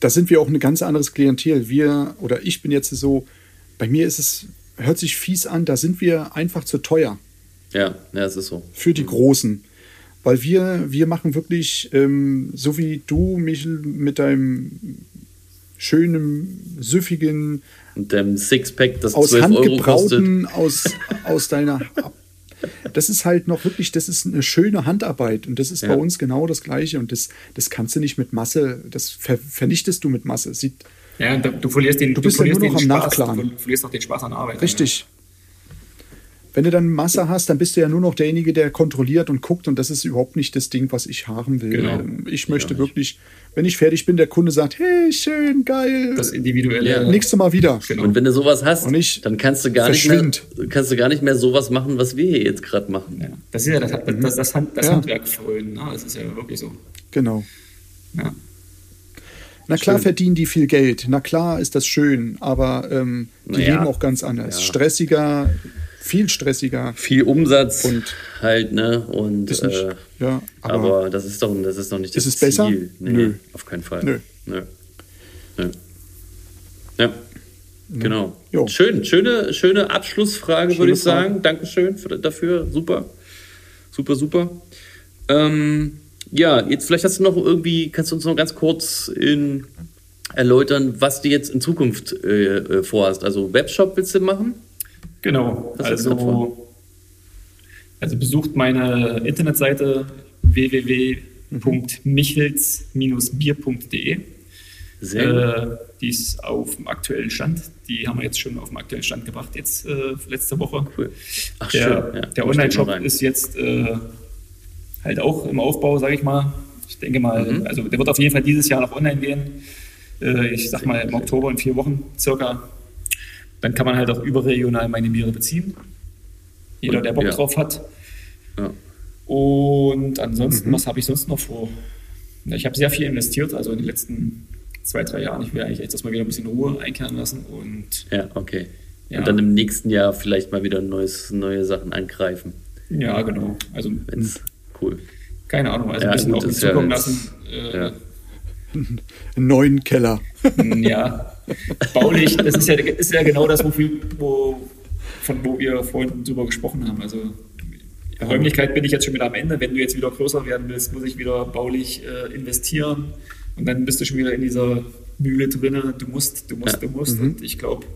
da sind wir auch ein ganz anderes Klientel. Wir, oder ich bin jetzt so, bei mir ist es, hört sich fies an, da sind wir einfach zu teuer Ja, ja, es ist so. für die Großen. Weil wir, wir machen wirklich, ähm, so wie du, Michel, mit deinem schönen, süffigen, Und dem Sixpack, das aus 12 Hand Euro kostet. aus, aus deiner. Das ist halt noch wirklich, das ist eine schöne Handarbeit und das ist Ja. bei uns genau das Gleiche und das, das kannst du nicht mit Masse, das ver, vernichtest du mit Masse. Sieht Ja, du, du verlierst den, Du bist ja verlierst nur noch den am Spaß. Du verlierst auch den Spaß an Arbeit. richtig. Wenn du dann Masse hast, dann bist du ja nur noch derjenige, der kontrolliert und guckt und das ist überhaupt nicht das Ding, was ich haben will. Genau. Ähm, Ich möchte nicht. wirklich, wenn ich fertig bin, der Kunde sagt, hey, schön, geil, Das individuelle. Ja. nächste Mal wieder. Genau. Und wenn du sowas hast, Und ich dann kannst du gar nicht mehr, kannst du gar nicht mehr sowas machen, was wir hier jetzt gerade machen. Ja. Das ist ja das, das, das, das Ja. Handwerk frönen. Ne? Das ist ja wirklich so. Genau. Ja. Na klar Schön. verdienen die viel Geld. Na klar ist das schön, aber ähm, die Naja. leben auch ganz anders. Ja. Stressiger, viel stressiger. Viel Umsatz Und- halt, ne? Und Ist nicht, äh, ja, aber, aber, das ist doch das ist doch nicht Ist das es besser? Ziel. Nee, Nö. auf keinen Fall. Nö. Nö. Nö. Ja. Genau. Jo. Schön, schöne, schöne Abschlussfrage, Schöne würde ich Frage. sagen. Dankeschön für, dafür. Super. Super, super. Ähm, ja, jetzt vielleicht hast du noch irgendwie, kannst du uns noch ganz kurz in, erläutern, was du jetzt in Zukunft äh, äh, vorhast. Also Webshop willst du machen? Genau. Was Also, also besucht meine Internetseite www.michels-bier.de. Sehr gut. Äh, die ist auf dem aktuellen Stand. Die haben wir jetzt schon auf dem aktuellen Stand gebracht, jetzt äh, letzte Woche. Cool. Ach, Der, schön. Ja, der Online-Shop ist jetzt äh, halt auch im Aufbau, sage ich mal. Ich denke mal, Mhm. also der wird auf jeden Fall dieses Jahr noch online gehen. Äh, ich sag mal im Oktober in vier Wochen circa. Dann kann man halt auch überregional meine Biere beziehen. Jeder, der Bock ja. drauf hat. Ja. Und ansonsten, Mhm. was habe ich sonst noch vor? Ich habe sehr viel investiert, also in den letzten zwei, drei Jahren. Ich will eigentlich jetzt erstmal wieder ein bisschen Ruhe einkehren lassen und Ja, okay. Ja. Und dann im nächsten Jahr vielleicht mal wieder neues, neue Sachen angreifen. ja, genau. Also Wenn's cool. keine Ahnung, also Ja, ein bisschen gut, auf ja zukommen jetzt- lassen. Äh, Ja. einen neuen Keller. Ja, baulich, das ist ja, ist ja genau das, wofür, wo, von wo wir vorhin drüber gesprochen haben. Also Räumlichkeit bin ich jetzt schon wieder am Ende. Wenn du jetzt wieder größer werden willst, muss ich wieder baulich äh, investieren. Und dann bist du schon wieder in dieser Mühle drinne. Du musst, du musst, Ja. du musst. Und ich glaube,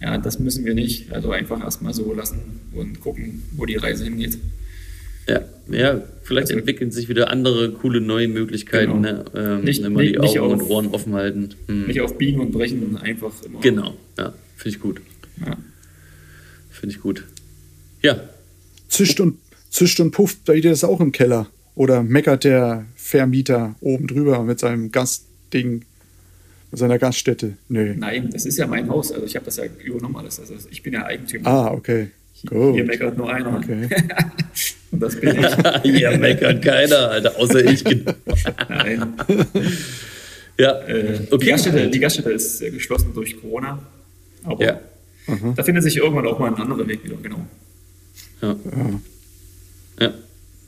ja, das müssen wir nicht. Also einfach erstmal so lassen und gucken, wo die Reise hingeht. Ja, ja vielleicht Also- entwickeln sich wieder andere coole neue Möglichkeiten. Genau. Ne? Ähm, Nicht- immer nicht- die nicht Augen und auf- Ohren offen halten. Hm. Nicht auf Biegen und Brechen, einfach immer. Genau, ja, finde ich gut. Ja. Finde ich gut. Ja, Zischt und, zischt und pufft bei dir das auch im Keller. Oder meckert der Vermieter oben drüber mit seinem Gastding. seiner Gaststätte. Nee. Nein, das ist ja mein Haus. Also ich habe das ja übernommen alles. Also ich bin ja Eigentümer. Ah, okay. Hier meckert nur einer. Okay. Und das bin ich. Hier meckert keiner, Alter, außer ich. Nein. ja, Äh, die, okay. Gaststätte, die Gaststätte ist äh, geschlossen durch Corona. Aber Ja. da findet sich irgendwann auch mal ein anderer Weg wieder, genau. Ja. ja.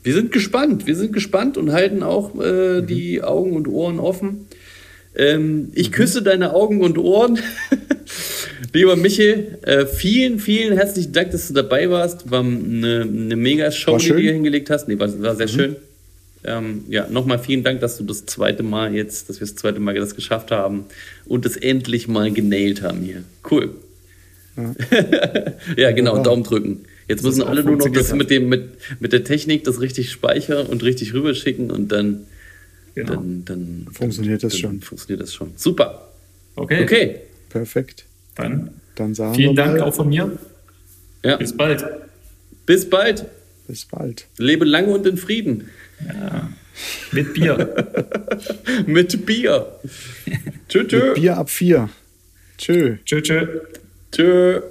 Wir sind gespannt, wir sind gespannt und halten auch äh, die Augen und Ohren offen. Ähm, ich küsse deine Augen und Ohren. Lieber Michel, äh, vielen, vielen herzlichen Dank, dass du dabei warst. War eine, eine mega Show, die du hier hingelegt hast. Nee, war, war sehr schön. Ähm, ja, nochmal vielen Dank, dass du das zweite Mal jetzt, dass wir das zweite Mal das geschafft haben und es endlich mal genailt haben hier. Cool. Ja, genau, Ja. Daumen drücken. Jetzt müssen alle nur noch das mit, dem, mit, mit der Technik das richtig speichern und richtig rüberschicken und dann, genau. dann, dann Funktioniert das dann schon. Funktioniert das schon. Super. Okay. Okay. Perfekt. Dann Dann sagen vielen wir Dank mal, auch von mir. Ja. Bis bald. Bis bald. bis bald. Lebe lange und in Frieden. Mit Bier. Mit Bier. tschö, tschö. Bier ab vier. Tschö. tschö, tschö. Tschö.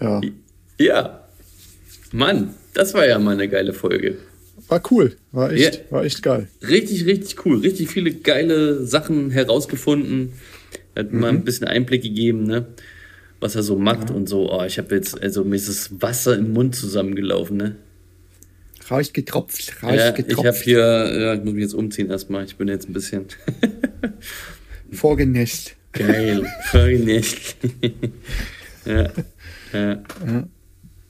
Ja. Ja. Mann, das war ja mal eine geile Folge. War cool. War echt, Ja. war echt geil. Richtig, richtig cool. Richtig viele geile Sachen herausgefunden. Hat mal ein bisschen Einblick gegeben, ne? Was er so macht und so. Oh, ich habe jetzt, also mir ist das Wasser im Mund zusammengelaufen, ne? Reicht getropft. Reicht Ja, ich getropft. habe hier, ja, ich muss mich jetzt umziehen erstmal. Ich bin jetzt ein bisschen Vorgenäscht. geil. Nicht. ja, ja. Ja.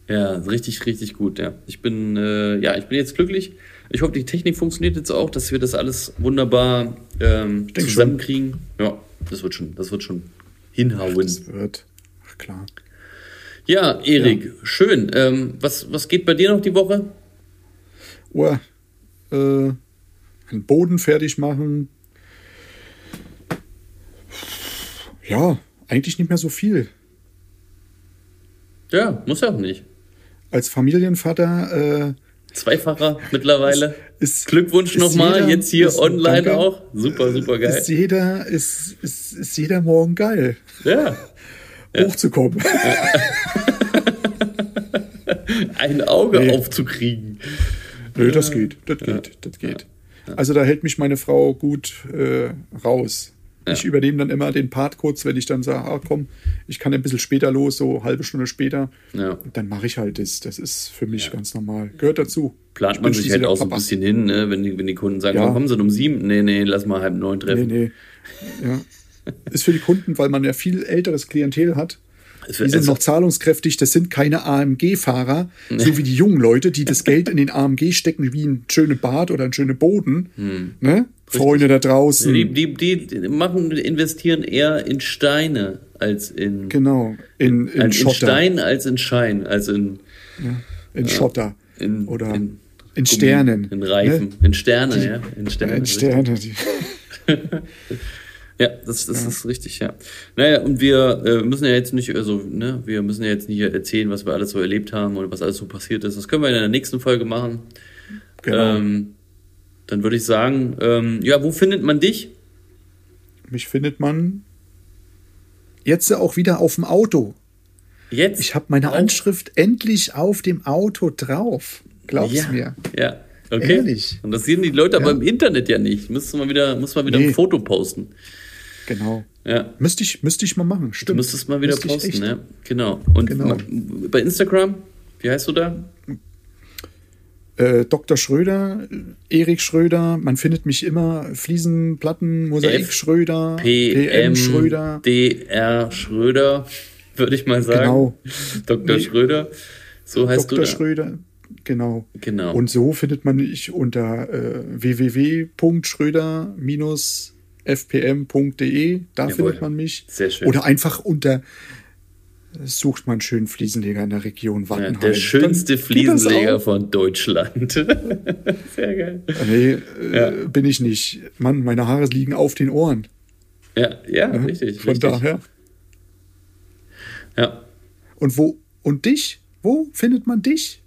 Ja, richtig, richtig gut, ja. Ich bin, äh, ja, ich bin jetzt glücklich. Ich hoffe, die Technik funktioniert jetzt auch, dass wir das alles wunderbar ähm, zusammenkriegen. Ja, das wird schon, das wird schon hinhauen. Das wird. Ach klar. Ja, Erik, schön. Ähm, was, was geht bei dir noch die Woche? Oh, äh, einen Boden fertig machen. Ja, eigentlich nicht mehr so viel. Ja, muss ja auch nicht. Als Familienvater äh, Zweifacher mittlerweile. ist Glückwunsch ist nochmal, jeder- jetzt hier ist- online danke. auch. Super, super geil. Ist jeder, ist, ist, ist jeder Morgen geil, Ja, hochzukommen. ein Auge Nee. aufzukriegen. Nö, das geht, das geht, das geht. Also da hält mich meine Frau gut äh, raus. Ich übernehme dann immer den Part kurz, wenn ich dann sage, ah komm, ich kann ein bisschen später los, so halbe Stunde später. Ja. Dann mache ich halt das. Das ist für mich ganz normal. Gehört dazu. Plant man sich halt auch so ein bisschen hin, ne? wenn, die, wenn die Kunden sagen, Ja. oh, kommen sie um sieben? Nee, nee, lass mal halb neun Nee, treffen. nee. Ja. Ist für die Kunden, weil man ja viel älteres Klientel hat. Die sind es- noch zahlungskräftig, das sind keine AMG-Fahrer, so wie die jungen Leute, die das Geld in den AMG stecken wie ein schöner Bad oder ein schöner Boden. Ne? Freunde da draußen. die, die, die machen, investieren eher in Steine als in, genau, in, in als in Schotter. Stein als in Schein, also in, in Schotter. in, Oder in, in Sternen, in Reifen, ne? in Sterne, ja. In Sterne. in. Sterne. Ja, das, das ist richtig, ja. Naja, und wir äh, müssen ja jetzt nicht, also, ne, wir müssen ja jetzt nicht erzählen, was wir alles so erlebt haben oder was alles so passiert ist. Das können wir in der nächsten Folge machen. genau. Ähm, dann würde ich sagen, ähm, ja, wo findet man dich? Mich findet man jetzt auch wieder auf dem Auto. Jetzt? Ich habe meine? Anschrift endlich auf dem Auto drauf. Glaub's ja. mir. Ja, okay. Ehrlich? Und das sehen die Leute aber Ja. im Internet ja nicht. Müsste man wieder, muss man wieder Nee. ein Foto posten. Genau. Ja. Müsste ich, müsste ich mal machen. Du Stimmt. müsstest mal wieder Müsste ich posten, echt. ne? Genau. Und Genau. ma- bei Instagram, wie heißt du da? Äh, Dr. Schröder, äh, Erik Schröder, man findet mich immer, Fliesenplatten, Mosaik F- Schröder, PM Schröder. DR Schröder, würde ich mal sagen. Genau. Dr. Nee. Schröder. So heißt Dr. du da. Schröder, genau. Genau. Und so findet man mich unter äh, www.schröder-fpm.de. Da Jawohl. findet man mich. Sehr schön. Oder einfach unter sucht man schönen Fliesenleger in der Region ja, Wattenheim. der schönste Fliesenleger von Deutschland. Sehr geil. Nee, äh, Ja. bin ich nicht. Mann, meine Haare liegen auf den Ohren. Ja, ja, ne? richtig. Von richtig. daher. Ja. Und wo und dich? Wo findet man dich?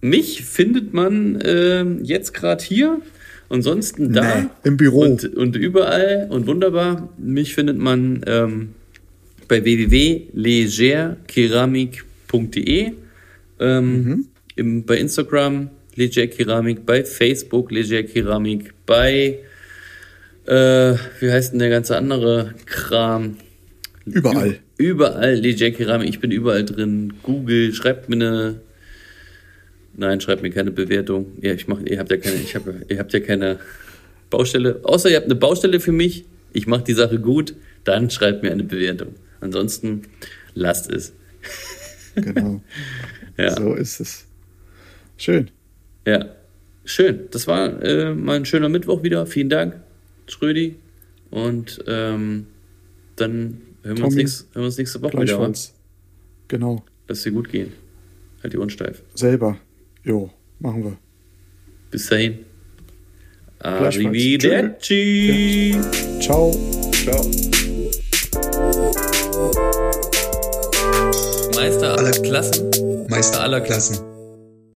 Mich findet man ähm, jetzt gerade hier Ansonsten da Nee, im Büro. Und, und überall und wunderbar. Mich findet man ähm, bei www.legerkeramik.de, ähm, Mhm. im, bei Instagram Leger Keramik, bei Facebook Leger Keramik, bei äh, wie heißt denn der ganze andere Kram? Überall. Überall Leger Keramik. Ich bin überall drin. Google, schreibt mir eine. Nein, schreibt mir keine Bewertung. Ja, ich mache. Ihr habt ja keine. Ich habe. Ihr habt ja keine Baustelle. Außer ihr habt eine Baustelle für mich. Ich mache die Sache gut. Dann schreibt mir eine Bewertung. Ansonsten lasst es. Genau. Ja. So ist es. Schön. Ja. Schön. Das war äh, mal ein schöner Mittwoch wieder. Vielen Dank, Schrödi. Und ähm, dann hören wir, nächst, hören wir uns nächste Woche wieder. Genau. Lass es dir gut gehen. Halt die Ohren steif. Selber. Jo, machen wir. Bis dahin. Arrivederci. Ciao. Ciao. Meister aller Klassen. Meister aller Klassen.